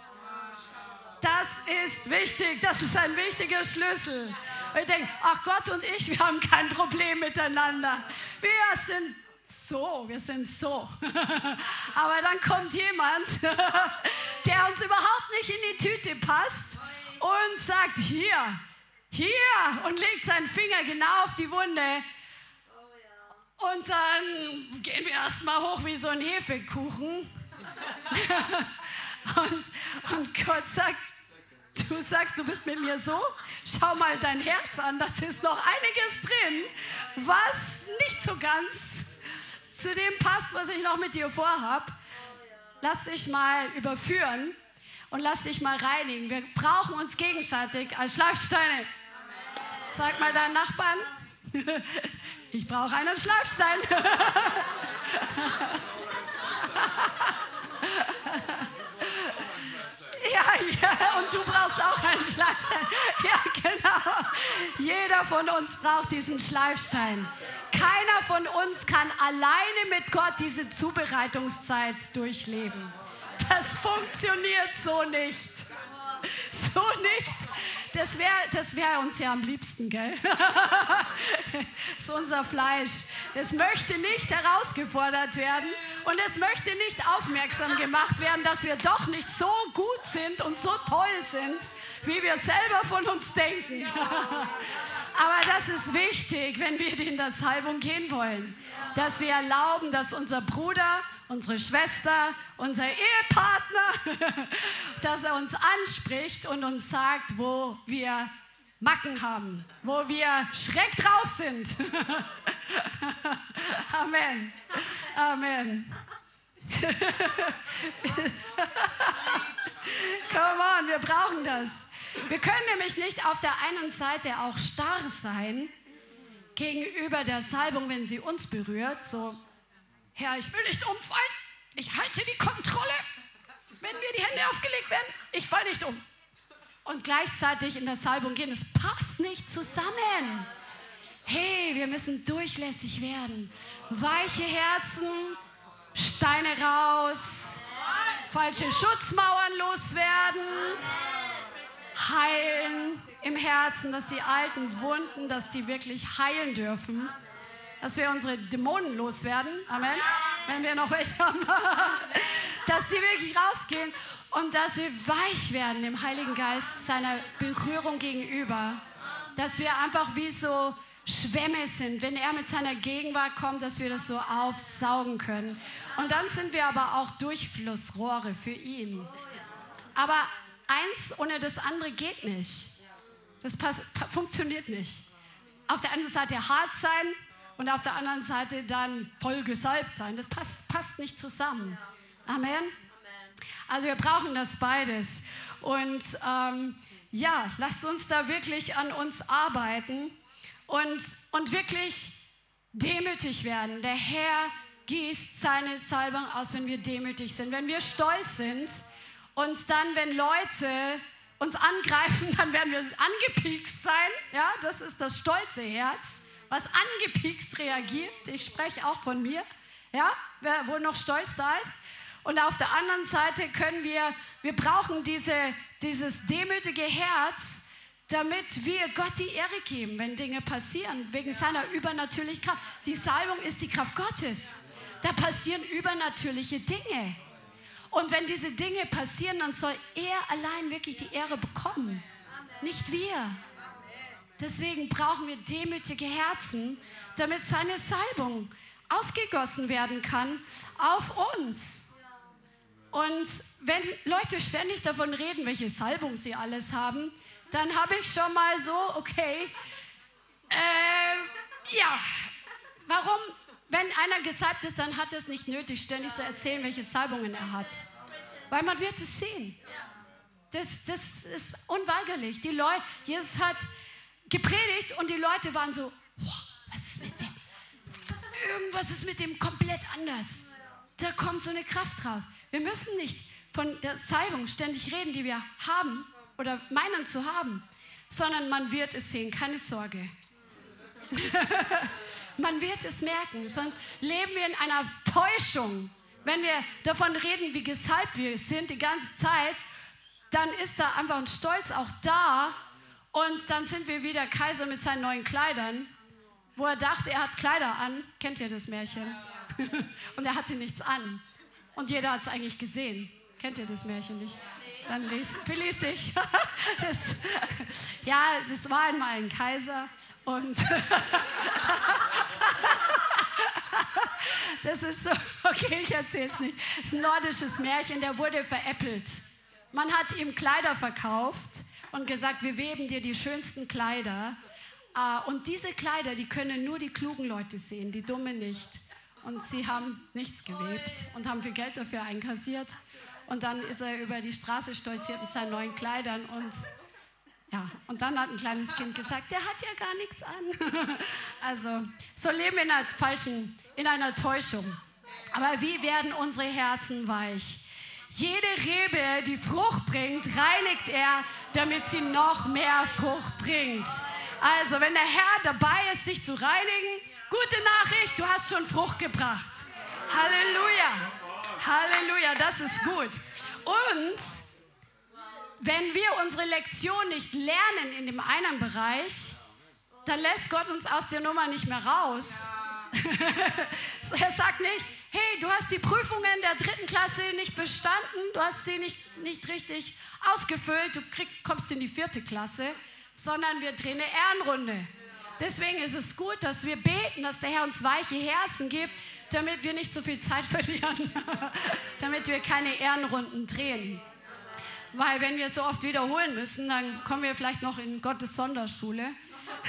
Das ist wichtig, das ist ein wichtiger Schlüssel. Und ich denke, ach Gott und ich, wir haben kein Problem miteinander. Wir sind so, wir sind so. Aber dann kommt jemand, der uns überhaupt nicht in die Tüte passt und sagt, hier, hier und legt seinen Finger genau auf die Wunde und dann gehen wir erstmal hoch wie so ein Hefekuchen. und, und Gott sagt, du sagst, du bist mit mir so, schau mal dein Herz an, das ist noch einiges drin, was nicht so ganz zu dem passt, was ich noch mit dir vorhab. Lass dich mal überführen und lass dich mal reinigen. Wir brauchen uns gegenseitig als Schleifsteine. Sag mal deinen Nachbarn, ich brauche einen Schleifstein. Ja, ja, und du brauchst auch einen Schleifstein. Ja, genau. Jeder von uns braucht diesen Schleifstein. Keiner von uns kann alleine mit Gott diese Zubereitungszeit durchleben. Das funktioniert so nicht. So nicht. Das wäre das wär uns ja am liebsten, gell? das ist unser Fleisch. Es möchte nicht herausgefordert werden und es möchte nicht aufmerksam gemacht werden, dass wir doch nicht so gut sind und so toll sind, wie wir selber von uns denken. Aber das ist wichtig, wenn wir in der Salbung gehen wollen, dass wir erlauben, dass unser Bruder unsere Schwester, unser Ehepartner, dass er uns anspricht und uns sagt, wo wir Macken haben, wo wir schreck drauf sind. Amen. Amen. Come on, wir brauchen das. Wir können nämlich nicht auf der einen Seite auch starr sein gegenüber der Salbung, wenn sie uns berührt, so Herr, ich will nicht umfallen. Ich halte die Kontrolle. Wenn mir die Hände aufgelegt werden, ich falle nicht um. Und gleichzeitig in der Salbung gehen, es passt nicht zusammen. Hey, wir müssen durchlässig werden. Weiche Herzen, Steine raus, falsche Schutzmauern loswerden, heilen im Herzen, dass die alten Wunden, dass die wirklich heilen dürfen dass wir unsere Dämonen loswerden. Amen. Wenn wir noch welche haben. dass die wirklich rausgehen und dass wir weich werden dem Heiligen Geist seiner Berührung gegenüber. Dass wir einfach wie so Schwämme sind, wenn er mit seiner Gegenwart kommt, dass wir das so aufsaugen können. Und dann sind wir aber auch Durchflussrohre für ihn. Aber eins ohne das andere geht nicht. Das funktioniert nicht. Auf der einen Seite hart sein, und auf der anderen Seite dann voll gesalbt sein. Das passt, passt nicht zusammen. Amen. Also wir brauchen das beides. Und ähm, ja, lasst uns da wirklich an uns arbeiten und, und wirklich demütig werden. Der Herr gießt seine Salbung aus, wenn wir demütig sind, wenn wir stolz sind. Und dann, wenn Leute uns angreifen, dann werden wir angepiekst sein. Ja, das ist das stolze Herz was angepiekst reagiert. Ich spreche auch von mir. Ja, wo noch Stolz da ist. Und auf der anderen Seite können wir, wir brauchen diese, dieses demütige Herz, damit wir Gott die Ehre geben, wenn Dinge passieren, wegen seiner übernatürlichen Kraft. Die Salbung ist die Kraft Gottes. Da passieren übernatürliche Dinge. Und wenn diese Dinge passieren, dann soll er allein wirklich die Ehre bekommen, nicht wir. Deswegen brauchen wir demütige Herzen, damit seine Salbung ausgegossen werden kann auf uns. Und wenn Leute ständig davon reden, welche Salbung sie alles haben, dann habe ich schon mal so, okay, äh, ja, warum, wenn einer gesalbt ist, dann hat es nicht nötig, ständig zu erzählen, welche Salbungen er hat. Weil man wird es sehen. Das, das ist unweigerlich. Die Leute, Jesus hat gepredigt und die Leute waren so, was ist mit dem? Irgendwas ist mit dem komplett anders. Da kommt so eine Kraft drauf. Wir müssen nicht von der Salbung ständig reden, die wir haben oder meinen zu haben, sondern man wird es sehen, keine Sorge. man wird es merken, sonst leben wir in einer Täuschung. Wenn wir davon reden, wie gesalbt wir sind die ganze Zeit, dann ist da einfach ein Stolz auch da und dann sind wir wieder Kaiser mit seinen neuen Kleidern, wo er dachte, er hat Kleider an. Kennt ihr das Märchen? und er hatte nichts an. Und jeder hat es eigentlich gesehen. Kennt ihr das Märchen nicht? Dann liest, belest ich. Das, ja, das war einmal ein Kaiser und das ist so, okay, ich erzähle es nicht. Es ist ein nordisches Märchen, der wurde veräppelt. Man hat ihm Kleider verkauft und gesagt, wir weben dir die schönsten Kleider. Ah, und diese Kleider, die können nur die klugen Leute sehen, die Dummen nicht. Und sie haben nichts gewebt und haben viel Geld dafür einkassiert. Und dann ist er über die Straße stolziert mit seinen neuen Kleidern und ja, und dann hat ein kleines Kind gesagt, der hat ja gar nichts an. also, so leben wir in einer falschen, in einer Täuschung. Aber wie werden unsere Herzen weich? Jede Rebe, die Frucht bringt, reinigt er, damit sie noch mehr Frucht bringt. Also, wenn der Herr dabei ist, dich zu reinigen, gute Nachricht, du hast schon Frucht gebracht. Halleluja. Halleluja, das ist gut. Und wenn wir unsere Lektion nicht lernen in dem einen Bereich, dann lässt Gott uns aus der Nummer nicht mehr raus. er sagt nicht, hey, du hast die Prüfungen der dritten Klasse nicht bestanden, du hast sie nicht, nicht richtig ausgefüllt, du krieg, kommst in die vierte Klasse, sondern wir drehen eine Ehrenrunde. Deswegen ist es gut, dass wir beten, dass der Herr uns weiche Herzen gibt, damit wir nicht so viel Zeit verlieren, damit wir keine Ehrenrunden drehen. Weil wenn wir so oft wiederholen müssen, dann kommen wir vielleicht noch in Gottes Sonderschule.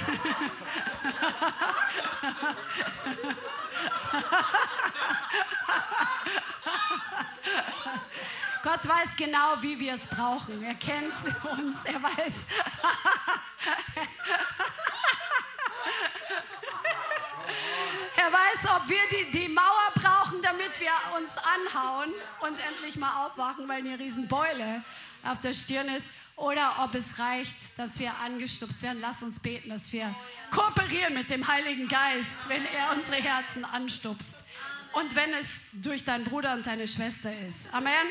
Gott weiß genau, wie wir es brauchen. Er kennt uns, er weiß. er weiß, ob wir die, die Mauer brauchen, damit wir uns anhauen und endlich mal aufwachen, weil eine Riesenbeule auf der Stirn ist oder ob es reicht, dass wir angestupst werden. Lass uns beten, dass wir kooperieren mit dem Heiligen Geist, wenn er unsere Herzen anstupst. Und wenn es durch deinen Bruder und deine Schwester ist. Amen.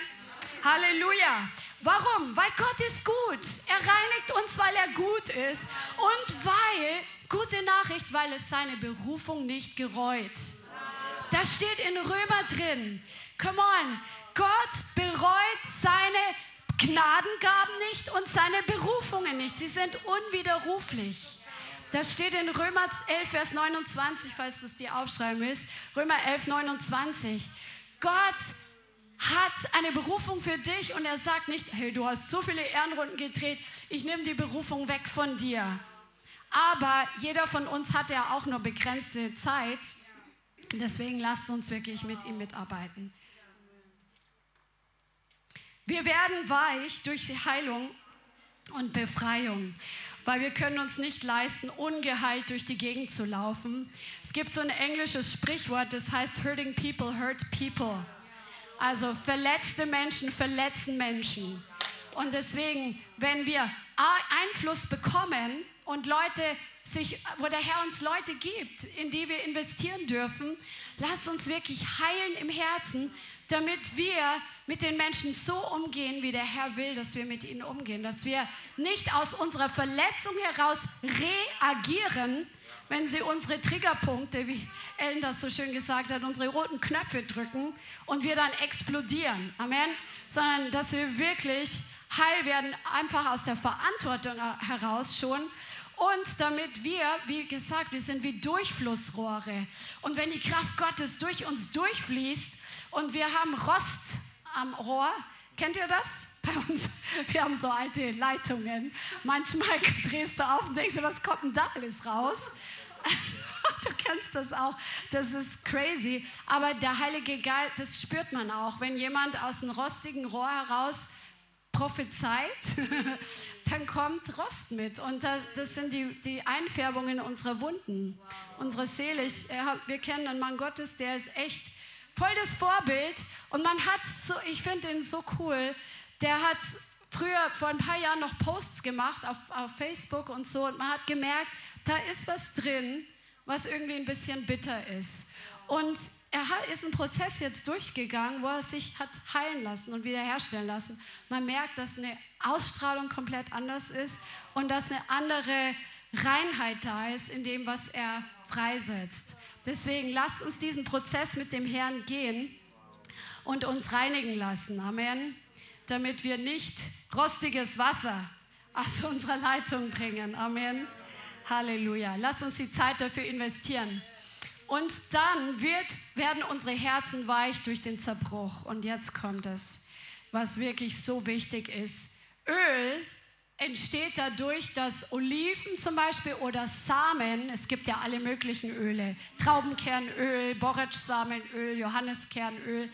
Halleluja. Warum? Weil Gott ist gut. Er reinigt uns, weil er gut ist. Und weil, gute Nachricht, weil es seine Berufung nicht gereut. Das steht in Römer drin. Come on. Gott bereut seine Gnadengaben nicht und seine Berufungen nicht. Sie sind unwiderruflich. Das steht in Römer 11, Vers 29, falls du es dir aufschreiben willst. Römer 11, 29. Gott hat eine Berufung für dich und er sagt nicht, hey, du hast so viele Ehrenrunden gedreht, ich nehme die Berufung weg von dir. Aber jeder von uns hat ja auch nur begrenzte Zeit. Deswegen lasst uns wirklich mit ihm mitarbeiten. Wir werden weich durch Heilung und Befreiung, weil wir können uns nicht leisten, ungeheilt durch die Gegend zu laufen. Es gibt so ein englisches Sprichwort, das heißt Hurting people hurt people. Also verletzte Menschen verletzen Menschen. Und deswegen, wenn wir Einfluss bekommen und Leute sich, wo der Herr uns Leute gibt, in die wir investieren dürfen. Lass uns wirklich heilen im Herzen, damit wir mit den Menschen so umgehen, wie der Herr will, dass wir mit ihnen umgehen. Dass wir nicht aus unserer Verletzung heraus reagieren, wenn sie unsere Triggerpunkte, wie Ellen das so schön gesagt hat, unsere roten Knöpfe drücken und wir dann explodieren. Amen. Sondern dass wir wirklich heil werden, einfach aus der Verantwortung heraus schon. Und damit wir, wie gesagt, wir sind wie Durchflussrohre. Und wenn die Kraft Gottes durch uns durchfließt und wir haben Rost am Rohr, kennt ihr das? Bei uns, wir haben so alte Leitungen. Manchmal drehst du auf und denkst dir, was kommt denn da alles raus? du kennst das auch. Das ist crazy. Aber der Heilige Geist, das spürt man auch. Wenn jemand aus einem rostigen Rohr heraus prophezeit, dann kommt Rost mit. Und das, das sind die, die Einfärbungen unserer Wunden, unserer Seele. Ich, wir kennen einen Mann Gottes, der ist echt voll das Vorbild. Und man hat so, ich finde ihn so cool, der hat früher vor ein paar Jahren noch Posts gemacht auf, auf Facebook und so. Und man hat gemerkt, da ist was drin, was irgendwie ein bisschen bitter ist. Und er ist einen Prozess jetzt durchgegangen, wo er sich hat heilen lassen und wiederherstellen lassen. Man merkt, dass eine Ausstrahlung komplett anders ist und dass eine andere Reinheit da ist in dem, was er freisetzt. Deswegen lasst uns diesen Prozess mit dem Herrn gehen und uns reinigen lassen. Amen. Damit wir nicht rostiges Wasser aus unserer Leitung bringen. Amen. Halleluja. Lass uns die Zeit dafür investieren. Und dann wird, werden unsere Herzen weich durch den Zerbruch. Und jetzt kommt es, was wirklich so wichtig ist. Öl entsteht dadurch, dass Oliven zum Beispiel oder Samen, es gibt ja alle möglichen Öle, Traubenkernöl, Borretschsamenöl, Johanniskernöl,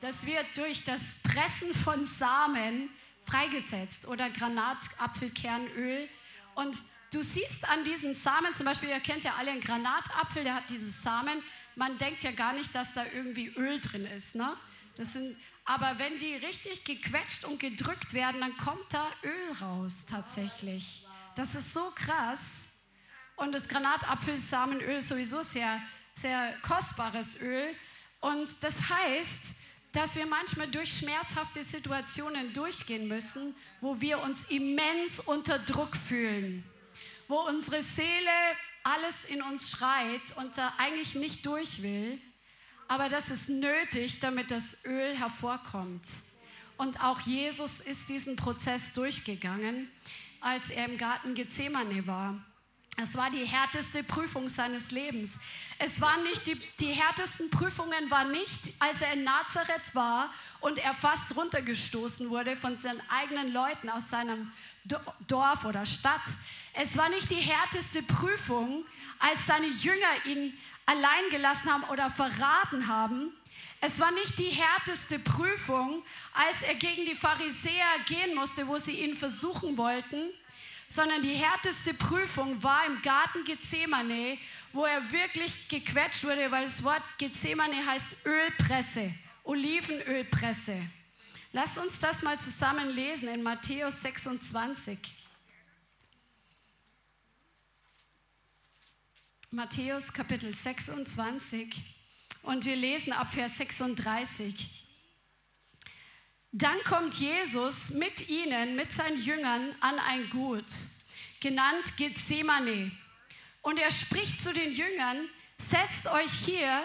das wird durch das Pressen von Samen freigesetzt oder Granatapfelkernöl. Und du siehst an diesen Samen, zum Beispiel, ihr kennt ja alle einen Granatapfel, der hat diese Samen. Man denkt ja gar nicht, dass da irgendwie Öl drin ist. Ne? Das sind, aber wenn die richtig gequetscht und gedrückt werden, dann kommt da Öl raus tatsächlich. Das ist so krass. Und das Granatapfelsamenöl ist sowieso sehr, sehr kostbares Öl. Und das heißt, dass wir manchmal durch schmerzhafte Situationen durchgehen müssen, wo wir uns immens unter Druck fühlen wo unsere Seele alles in uns schreit und da eigentlich nicht durch will. Aber das ist nötig, damit das Öl hervorkommt. Und auch Jesus ist diesen Prozess durchgegangen, als er im Garten Gethsemane war. Es war die härteste Prüfung seines Lebens. Es waren nicht die, die härtesten Prüfungen waren nicht, als er in Nazareth war und er fast runtergestoßen wurde von seinen eigenen Leuten aus seinem Dorf oder Stadt. Es war nicht die härteste Prüfung, als seine Jünger ihn allein gelassen haben oder verraten haben. Es war nicht die härteste Prüfung, als er gegen die Pharisäer gehen musste, wo sie ihn versuchen wollten, sondern die härteste Prüfung war im Garten Gethsemane, wo er wirklich gequetscht wurde, weil das Wort Gethsemane heißt Ölpresse, Olivenölpresse. Lass uns das mal zusammen lesen in Matthäus 26. Matthäus Kapitel 26 und wir lesen ab Vers 36. Dann kommt Jesus mit ihnen, mit seinen Jüngern an ein Gut, genannt Gethsemane. Und er spricht zu den Jüngern, setzt euch hier,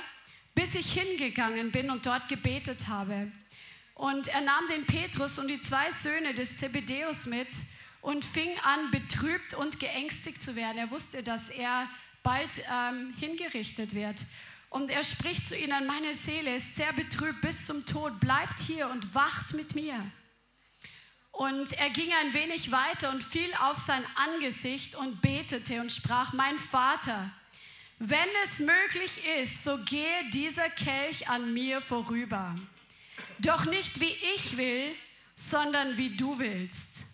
bis ich hingegangen bin und dort gebetet habe. Und er nahm den Petrus und die zwei Söhne des Zebedeus mit und fing an, betrübt und geängstigt zu werden. Er wusste, dass er bald ähm, hingerichtet wird. Und er spricht zu ihnen, meine Seele ist sehr betrübt bis zum Tod, bleibt hier und wacht mit mir. Und er ging ein wenig weiter und fiel auf sein Angesicht und betete und sprach, mein Vater, wenn es möglich ist, so gehe dieser Kelch an mir vorüber. Doch nicht wie ich will, sondern wie du willst.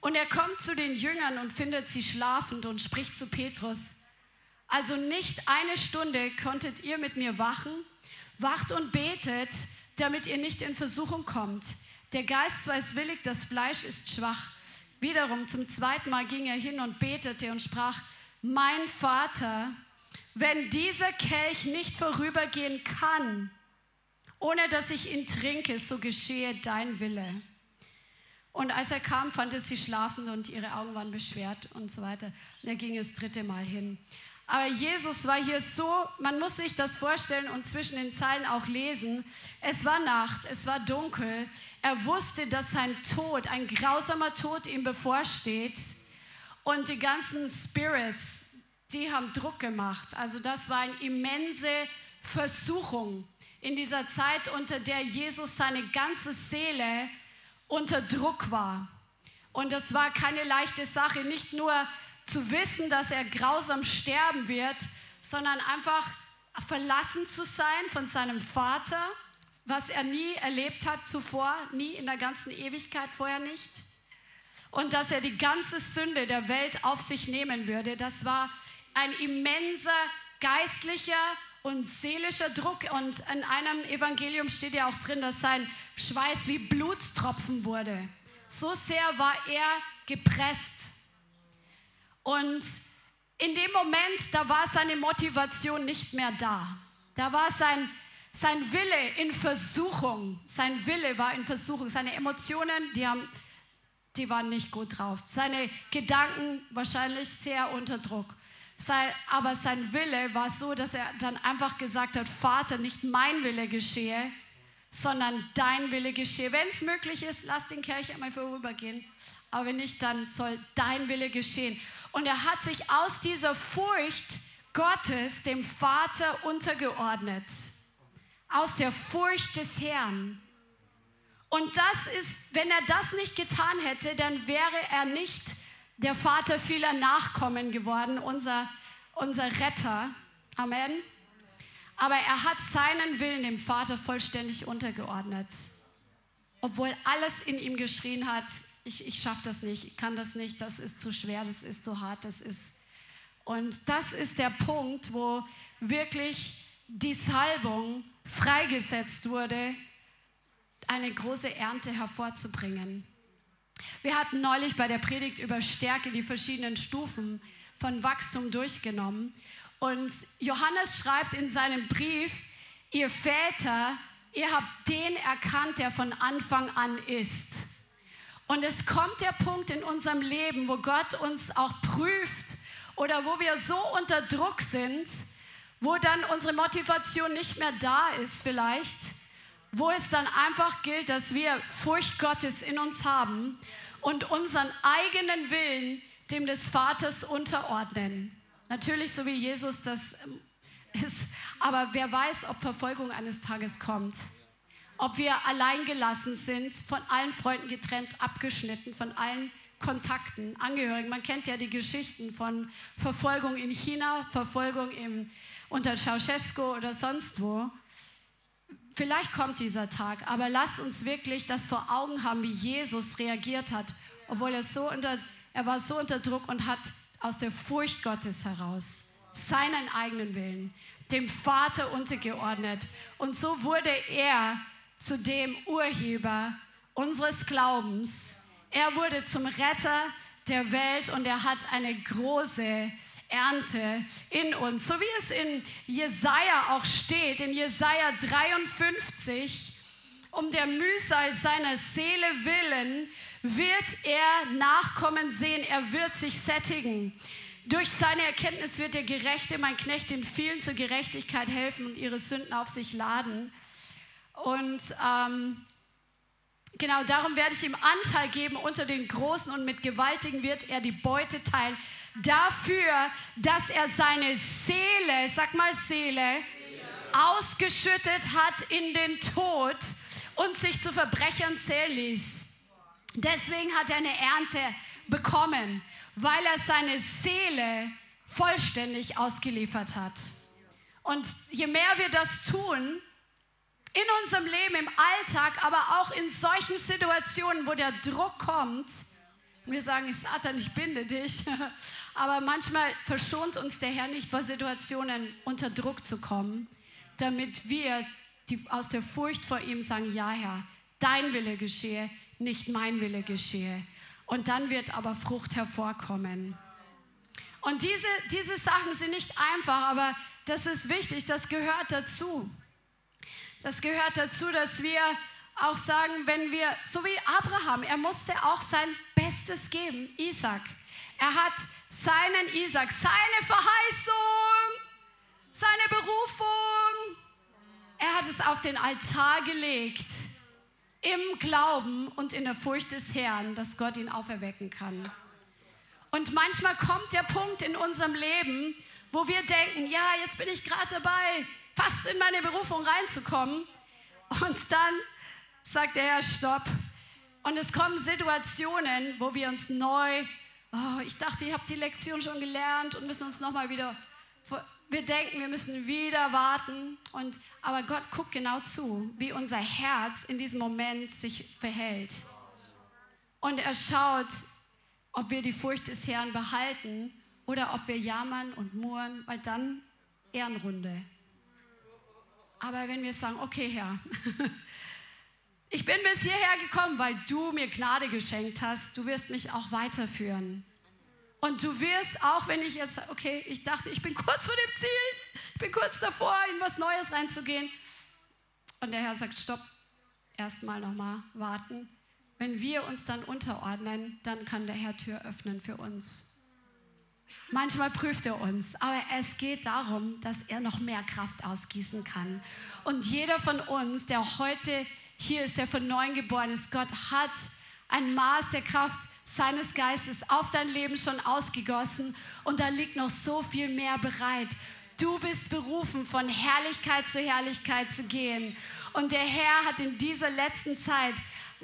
Und er kommt zu den Jüngern und findet sie schlafend und spricht zu Petrus, also nicht eine Stunde konntet ihr mit mir wachen. Wacht und betet, damit ihr nicht in Versuchung kommt. Der Geist ist willig, das Fleisch ist schwach. Wiederum zum zweiten Mal ging er hin und betete und sprach, mein Vater, wenn dieser Kelch nicht vorübergehen kann, ohne dass ich ihn trinke, so geschehe dein Wille. Und als er kam, fand er sie schlafen und ihre Augen waren beschwert und so weiter. Und er ging das dritte Mal hin. Aber Jesus war hier so, man muss sich das vorstellen und zwischen den Zeilen auch lesen. Es war Nacht, es war dunkel. Er wusste, dass sein Tod, ein grausamer Tod ihm bevorsteht. Und die ganzen Spirits, die haben Druck gemacht. Also das war eine immense Versuchung in dieser Zeit, unter der Jesus seine ganze Seele unter Druck war. Und das war keine leichte Sache, nicht nur zu wissen, dass er grausam sterben wird, sondern einfach verlassen zu sein von seinem Vater, was er nie erlebt hat zuvor, nie in der ganzen Ewigkeit vorher nicht. Und dass er die ganze Sünde der Welt auf sich nehmen würde, das war ein immenser geistlicher und seelischer Druck. Und in einem Evangelium steht ja auch drin, dass sein Schweiß wie Blutstropfen wurde. So sehr war er gepresst. Und in dem Moment, da war seine Motivation nicht mehr da. Da war sein, sein Wille in Versuchung. Sein Wille war in Versuchung. Seine Emotionen, die, haben, die waren nicht gut drauf. Seine Gedanken wahrscheinlich sehr unter Druck. Sein, aber sein Wille war so, dass er dann einfach gesagt hat, Vater, nicht mein Wille geschehe, sondern dein Wille geschehe. Wenn es möglich ist, lass den Kelch einmal vorübergehen. Aber wenn nicht, dann soll dein Wille geschehen. Und er hat sich aus dieser Furcht Gottes dem Vater untergeordnet. Aus der Furcht des Herrn. Und das ist, wenn er das nicht getan hätte, dann wäre er nicht der Vater vieler Nachkommen geworden, unser, unser Retter. Amen. Aber er hat seinen Willen dem Vater vollständig untergeordnet. Obwohl alles in ihm geschrien hat, ich, ich schaffe das nicht, ich kann das nicht, das ist zu schwer, das ist zu hart, das ist... Und das ist der Punkt, wo wirklich die Salbung freigesetzt wurde, eine große Ernte hervorzubringen. Wir hatten neulich bei der Predigt über Stärke die verschiedenen Stufen von Wachstum durchgenommen. Und Johannes schreibt in seinem Brief, ihr Väter, ihr habt den erkannt, der von Anfang an ist. Und es kommt der Punkt in unserem Leben, wo Gott uns auch prüft oder wo wir so unter Druck sind, wo dann unsere Motivation nicht mehr da ist vielleicht wo es dann einfach gilt, dass wir Furcht Gottes in uns haben und unseren eigenen Willen dem des Vaters unterordnen. Natürlich, so wie Jesus das ähm, ist, aber wer weiß, ob Verfolgung eines Tages kommt. Ob wir alleingelassen sind, von allen Freunden getrennt, abgeschnitten, von allen Kontakten, Angehörigen. Man kennt ja die Geschichten von Verfolgung in China, Verfolgung im, unter Ceausescu oder sonst wo. Vielleicht kommt dieser Tag, aber lasst uns wirklich das vor Augen haben, wie Jesus reagiert hat, obwohl er so unter, er war so unter Druck und hat aus der Furcht Gottes heraus seinen eigenen Willen dem Vater untergeordnet. Und so wurde er zu dem Urheber unseres Glaubens. Er wurde zum Retter der Welt und er hat eine große Ernte in uns. So wie es in Jesaja auch steht, in Jesaja 53, um der Mühsal seiner Seele willen wird er Nachkommen sehen, er wird sich sättigen. Durch seine Erkenntnis wird der Gerechte, mein Knecht, den vielen zur Gerechtigkeit helfen und ihre Sünden auf sich laden. Und ähm, genau darum werde ich ihm Anteil geben unter den Großen und mit Gewaltigen wird er die Beute teilen dafür, dass er seine Seele, sag mal Seele, ausgeschüttet hat in den Tod und sich zu Verbrechern zählen ließ. Deswegen hat er eine Ernte bekommen, weil er seine Seele vollständig ausgeliefert hat. Und je mehr wir das tun, in unserem Leben, im Alltag, aber auch in solchen Situationen, wo der Druck kommt, und wir sagen, Satan, ich binde dich, Aber manchmal verschont uns der Herr nicht vor Situationen unter Druck zu kommen, damit wir die, aus der Furcht vor ihm sagen, ja Herr, dein Wille geschehe, nicht mein Wille geschehe. Und dann wird aber Frucht hervorkommen. Und diese, diese Sachen sind nicht einfach, aber das ist wichtig, das gehört dazu. Das gehört dazu, dass wir auch sagen, wenn wir, so wie Abraham, er musste auch sein Bestes geben, Isaac. Er hat seinen Isaac, seine Verheißung, seine Berufung, er hat es auf den Altar gelegt, im Glauben und in der Furcht des Herrn, dass Gott ihn auferwecken kann. Und manchmal kommt der Punkt in unserem Leben, wo wir denken, ja, jetzt bin ich gerade dabei, fast in meine Berufung reinzukommen. Und dann sagt er, stopp. Und es kommen Situationen, wo wir uns neu, oh, ich dachte, ich habe die Lektion schon gelernt und müssen uns nochmal wieder, wir denken, wir müssen wieder warten. Und, aber Gott guckt genau zu, wie unser Herz in diesem Moment sich verhält. Und er schaut, ob wir die Furcht des Herrn behalten oder ob wir jammern und murren, weil dann Ehrenrunde. Aber wenn wir sagen, okay Herr, ich bin bis hierher gekommen, weil du mir Gnade geschenkt hast, du wirst mich auch weiterführen. Und du wirst auch, wenn ich jetzt, okay, ich dachte, ich bin kurz vor dem Ziel, ich bin kurz davor, in was Neues reinzugehen. Und der Herr sagt, stopp, erstmal nochmal warten. Wenn wir uns dann unterordnen, dann kann der Herr Tür öffnen für uns. Manchmal prüft er uns, aber es geht darum, dass er noch mehr Kraft ausgießen kann. Und jeder von uns, der heute hier ist, der von neuem geboren ist, Gott hat ein Maß der Kraft seines Geistes auf dein Leben schon ausgegossen und da liegt noch so viel mehr bereit. Du bist berufen, von Herrlichkeit zu Herrlichkeit zu gehen. Und der Herr hat in dieser letzten Zeit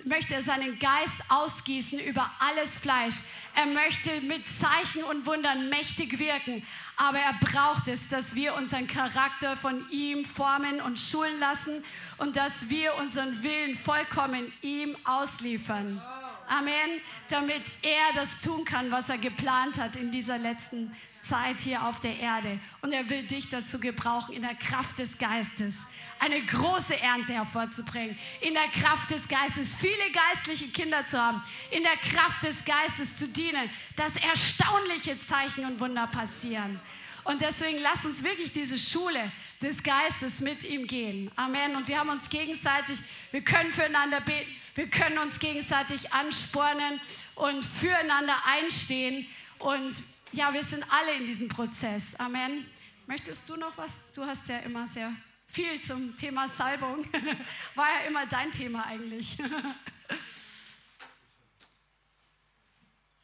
möchte er seinen Geist ausgießen über alles Fleisch. Er möchte mit Zeichen und Wundern mächtig wirken. Aber er braucht es, dass wir unseren Charakter von ihm formen und schulen lassen und dass wir unseren Willen vollkommen ihm ausliefern. Amen. Damit er das tun kann, was er geplant hat in dieser letzten Zeit hier auf der Erde. Und er will dich dazu gebrauchen in der Kraft des Geistes eine große Ernte hervorzubringen, in der Kraft des Geistes viele geistliche Kinder zu haben, in der Kraft des Geistes zu dienen, dass erstaunliche Zeichen und Wunder passieren. Und deswegen lass uns wirklich diese Schule des Geistes mit ihm gehen. Amen. Und wir haben uns gegenseitig, wir können füreinander beten, wir können uns gegenseitig anspornen und füreinander einstehen. Und ja, wir sind alle in diesem Prozess. Amen. Möchtest du noch was? Du hast ja immer sehr viel zum Thema Salbung. War ja immer dein Thema eigentlich.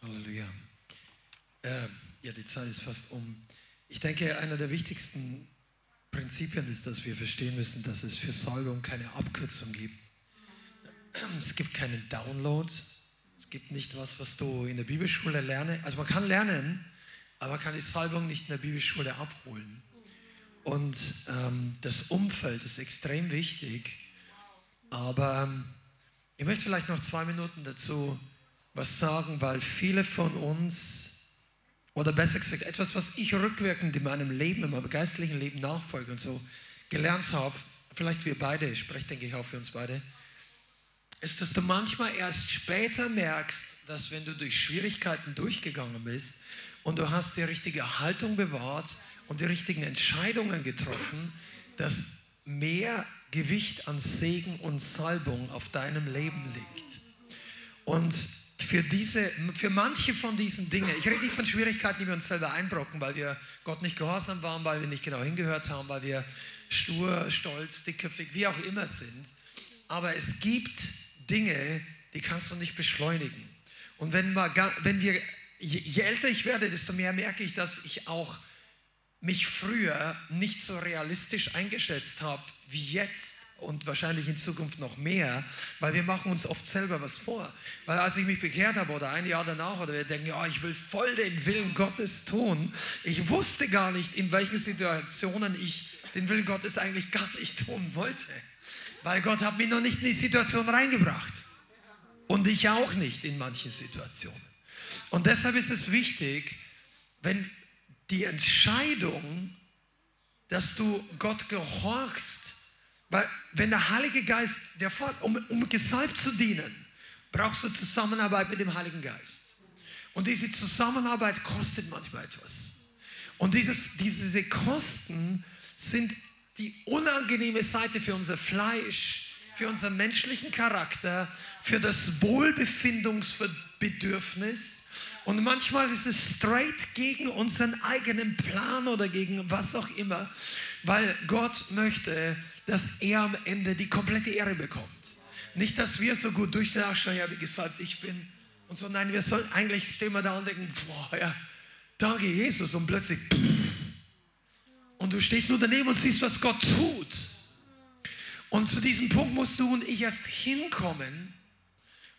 Halleluja. Äh, ja, die Zeit ist fast um. Ich denke, einer der wichtigsten Prinzipien ist, dass wir verstehen müssen, dass es für Salbung keine Abkürzung gibt. Es gibt keinen Download. Es gibt nicht was, was du in der Bibelschule lernst. Also man kann lernen, aber man kann die Salbung nicht in der Bibelschule abholen. Und ähm, das Umfeld ist extrem wichtig. Aber ähm, ich möchte vielleicht noch zwei Minuten dazu was sagen, weil viele von uns, oder besser gesagt, etwas, was ich rückwirkend in meinem Leben, in meinem geistlichen Leben nachfolge und so gelernt habe, vielleicht wir beide, ich spreche denke ich auch für uns beide, ist, dass du manchmal erst später merkst, dass wenn du durch Schwierigkeiten durchgegangen bist und du hast die richtige Haltung bewahrt, und die richtigen Entscheidungen getroffen, dass mehr Gewicht an Segen und Salbung auf deinem Leben liegt. Und für, diese, für manche von diesen Dingen, ich rede nicht von Schwierigkeiten, die wir uns selber einbrocken, weil wir Gott nicht gehorsam waren, weil wir nicht genau hingehört haben, weil wir stur, stolz, dickköpfig, wie auch immer sind. Aber es gibt Dinge, die kannst du nicht beschleunigen. Und wenn, wir, wenn wir, je, je älter ich werde, desto mehr merke ich, dass ich auch mich früher nicht so realistisch eingeschätzt habe wie jetzt und wahrscheinlich in Zukunft noch mehr, weil wir machen uns oft selber was vor. Weil als ich mich bekehrt habe oder ein Jahr danach oder wir denken, ja, ich will voll den Willen Gottes tun, ich wusste gar nicht, in welchen Situationen ich den Willen Gottes eigentlich gar nicht tun wollte. Weil Gott hat mich noch nicht in die Situation reingebracht. Und ich auch nicht in manchen Situationen. Und deshalb ist es wichtig, wenn die Entscheidung, dass du Gott gehorchst, weil wenn der Heilige Geist, der um, um gesalbt zu dienen, brauchst du Zusammenarbeit mit dem Heiligen Geist. Und diese Zusammenarbeit kostet manchmal etwas. Und dieses, diese Kosten sind die unangenehme Seite für unser Fleisch, für unseren menschlichen Charakter, für das Wohlbefindungsbedürfnis. Und manchmal ist es straight gegen unseren eigenen Plan oder gegen was auch immer, weil Gott möchte, dass er am Ende die komplette Ehre bekommt. Nicht, dass wir so gut durchschauen, ja, wie gesagt, ich bin und so. Nein, wir sollen eigentlich stehen wir da und denken, boah, ja, danke Jesus. Und plötzlich, und du stehst nur daneben und siehst, was Gott tut. Und zu diesem Punkt musst du und ich erst hinkommen.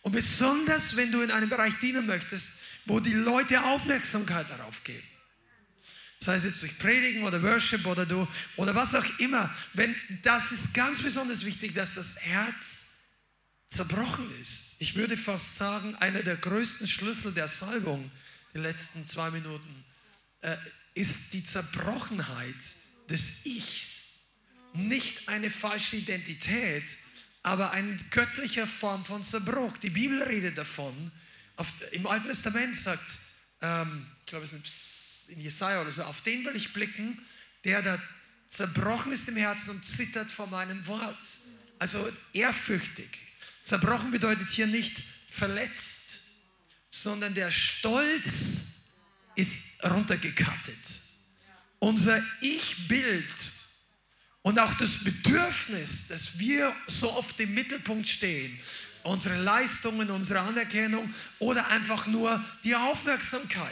Und besonders, wenn du in einem Bereich dienen möchtest, wo die Leute Aufmerksamkeit darauf geben. Sei es jetzt durch Predigen oder Worship oder du oder was auch immer. Wenn, das ist ganz besonders wichtig, dass das Herz zerbrochen ist. Ich würde fast sagen, einer der größten Schlüssel der Salbung, die letzten zwei Minuten, äh, ist die Zerbrochenheit des Ichs. Nicht eine falsche Identität, aber eine göttliche Form von Zerbruch. Die Bibel redet davon. Auf, Im Alten Testament sagt, ähm, ich glaube, es ist in Jesaja oder so, auf den will ich blicken, der da zerbrochen ist im Herzen und zittert vor meinem Wort. Also ehrfürchtig. Zerbrochen bedeutet hier nicht verletzt, sondern der Stolz ist runtergekattet. Unser Ich-Bild und auch das Bedürfnis, dass wir so oft im Mittelpunkt stehen, unsere Leistungen, unsere Anerkennung oder einfach nur die Aufmerksamkeit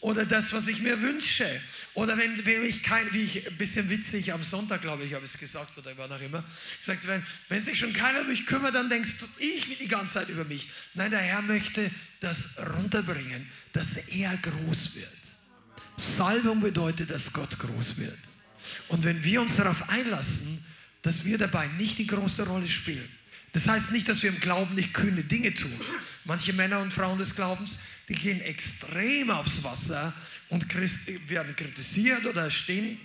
oder das, was ich mir wünsche. Oder wenn, wenn ich kein, wie ich, ein bisschen witzig, am Sonntag, glaube ich, habe ich es gesagt oder wann auch immer, gesagt, wenn, wenn sich schon keiner um mich kümmert, dann denkst du, ich will die ganze Zeit über mich. Nein, der Herr möchte das runterbringen, dass er groß wird. Salbung bedeutet, dass Gott groß wird. Und wenn wir uns darauf einlassen, dass wir dabei nicht die große Rolle spielen, das heißt nicht, dass wir im Glauben nicht kühne Dinge tun. Manche Männer und Frauen des Glaubens, die gehen extrem aufs Wasser und werden kritisiert oder stehen.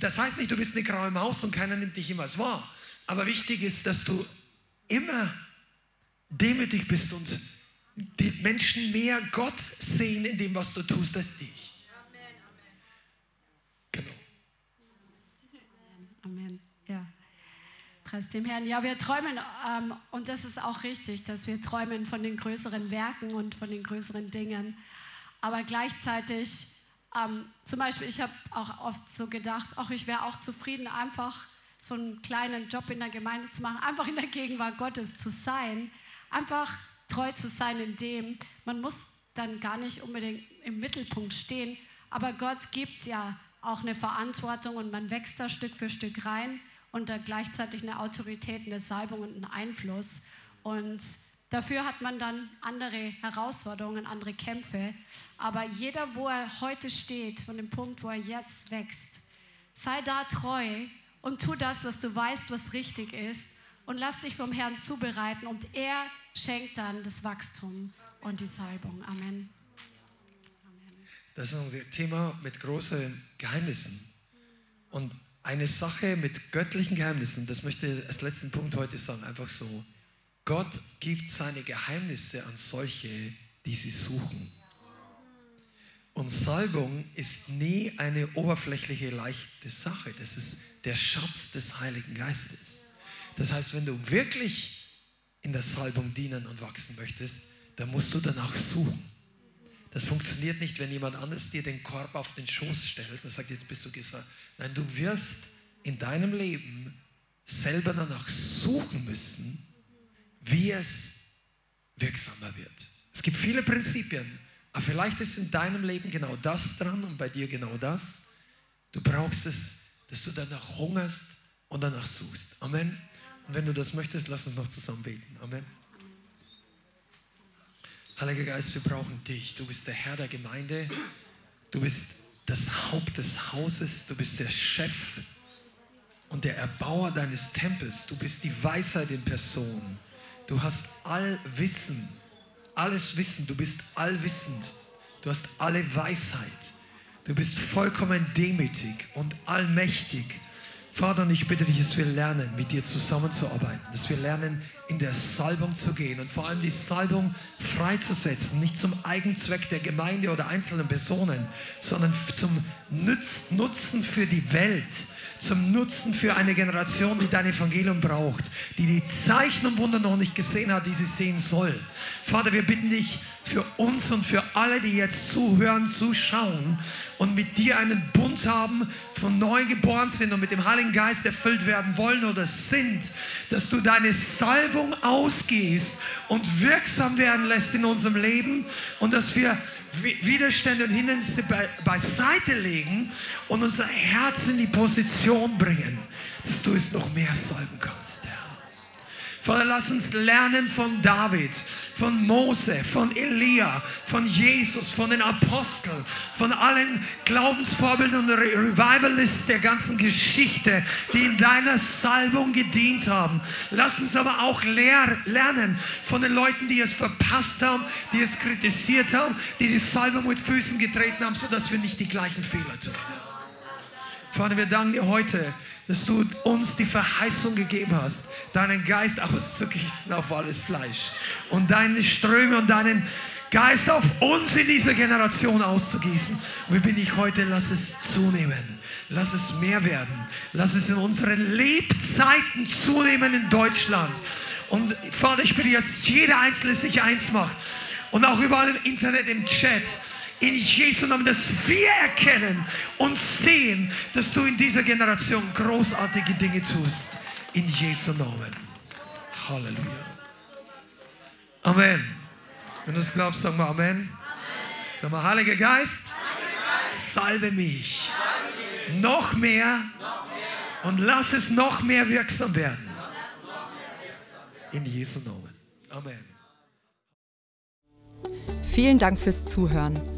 Das heißt nicht, du bist eine graue Maus und keiner nimmt dich immer wahr. Aber wichtig ist, dass du immer demütig bist und die Menschen mehr Gott sehen in dem, was du tust, als dich. Genau. Amen. Ja. Preis dem Herrn. Ja, wir träumen, ähm, und das ist auch richtig, dass wir träumen von den größeren Werken und von den größeren Dingen. Aber gleichzeitig, ähm, zum Beispiel, ich habe auch oft so gedacht, auch ich wäre auch zufrieden, einfach so einen kleinen Job in der Gemeinde zu machen, einfach in der Gegenwart Gottes zu sein, einfach treu zu sein in dem. Man muss dann gar nicht unbedingt im Mittelpunkt stehen, aber Gott gibt ja auch eine Verantwortung und man wächst da Stück für Stück rein und da gleichzeitig eine Autorität, eine Salbung und einen Einfluss. Und dafür hat man dann andere Herausforderungen, andere Kämpfe. Aber jeder, wo er heute steht, von dem Punkt, wo er jetzt wächst, sei da treu und tu das, was du weißt, was richtig ist. Und lass dich vom Herrn zubereiten und er schenkt dann das Wachstum und die Salbung. Amen. Das ist ein Thema mit großen Geheimnissen. Und eine Sache mit göttlichen Geheimnissen, das möchte ich als letzten Punkt heute sagen, einfach so. Gott gibt seine Geheimnisse an solche, die sie suchen. Und Salbung ist nie eine oberflächliche, leichte Sache. Das ist der Schatz des Heiligen Geistes. Das heißt, wenn du wirklich in der Salbung dienen und wachsen möchtest, dann musst du danach suchen. Das funktioniert nicht, wenn jemand anderes dir den Korb auf den Schoß stellt und sagt, jetzt bist du gesagt. Nein, du wirst in deinem Leben selber danach suchen müssen, wie es wirksamer wird. Es gibt viele Prinzipien, aber vielleicht ist in deinem Leben genau das dran und bei dir genau das. Du brauchst es, dass du danach hungerst und danach suchst. Amen. Und wenn du das möchtest, lass uns noch zusammen beten. Amen. Heiliger Geist, wir brauchen dich. Du bist der Herr der Gemeinde. Du bist das Haupt des Hauses. Du bist der Chef und der Erbauer deines Tempels. Du bist die Weisheit in Person. Du hast Allwissen, alles Wissen. Du bist allwissend. Du hast alle Weisheit. Du bist vollkommen demütig und allmächtig, Vater, und ich bitte dich, dass wir lernen, mit dir zusammenzuarbeiten, dass wir lernen, in der Salbung zu gehen und vor allem die Salbung freizusetzen, nicht zum Eigenzweck der Gemeinde oder einzelnen Personen, sondern zum Nutzen für die Welt zum Nutzen für eine Generation, die dein Evangelium braucht, die die Zeichen und Wunder noch nicht gesehen hat, die sie sehen soll. Vater, wir bitten dich für uns und für alle, die jetzt zuhören, zuschauen und mit dir einen Bund haben, von neu geboren sind und mit dem Heiligen Geist erfüllt werden wollen oder sind, dass du deine Salbung ausgehst und wirksam werden lässt in unserem Leben und dass wir Widerstände und Hindernisse be beiseite legen und unser Herz in die Position bringen, dass du es noch mehr salben kannst, Herr. Vater, lass uns lernen von David von Mose, von Elia, von Jesus, von den Aposteln, von allen Glaubensvorbildern und Revivalisten der ganzen Geschichte, die in deiner Salbung gedient haben. Lass uns aber auch lernen von den Leuten, die es verpasst haben, die es kritisiert haben, die die Salbung mit Füßen getreten haben, sodass wir nicht die gleichen Fehler tun. Vater, wir danken dir heute, dass du uns die Verheißung gegeben hast, deinen Geist auszugießen auf alles Fleisch und deine Ströme und deinen Geist auf uns in dieser Generation auszugießen. Und wie bin ich heute? Lass es zunehmen. Lass es mehr werden. Lass es in unseren Lebzeiten zunehmen in Deutschland. Und Vater, ich bitte, dass jeder Einzelne sich eins macht. Und auch überall im Internet, im Chat in Jesu Namen, dass wir erkennen und sehen, dass du in dieser Generation großartige Dinge tust. In Jesu Namen. Halleluja. Amen. Wenn du es glaubst, sag mal Amen. Amen. Sag mal, Heiliger Geist, salve mich. Noch, mehr und lass es noch mehr wirksam werden. In Jesu Namen. Amen. Vielen Dank fürs Zuhören.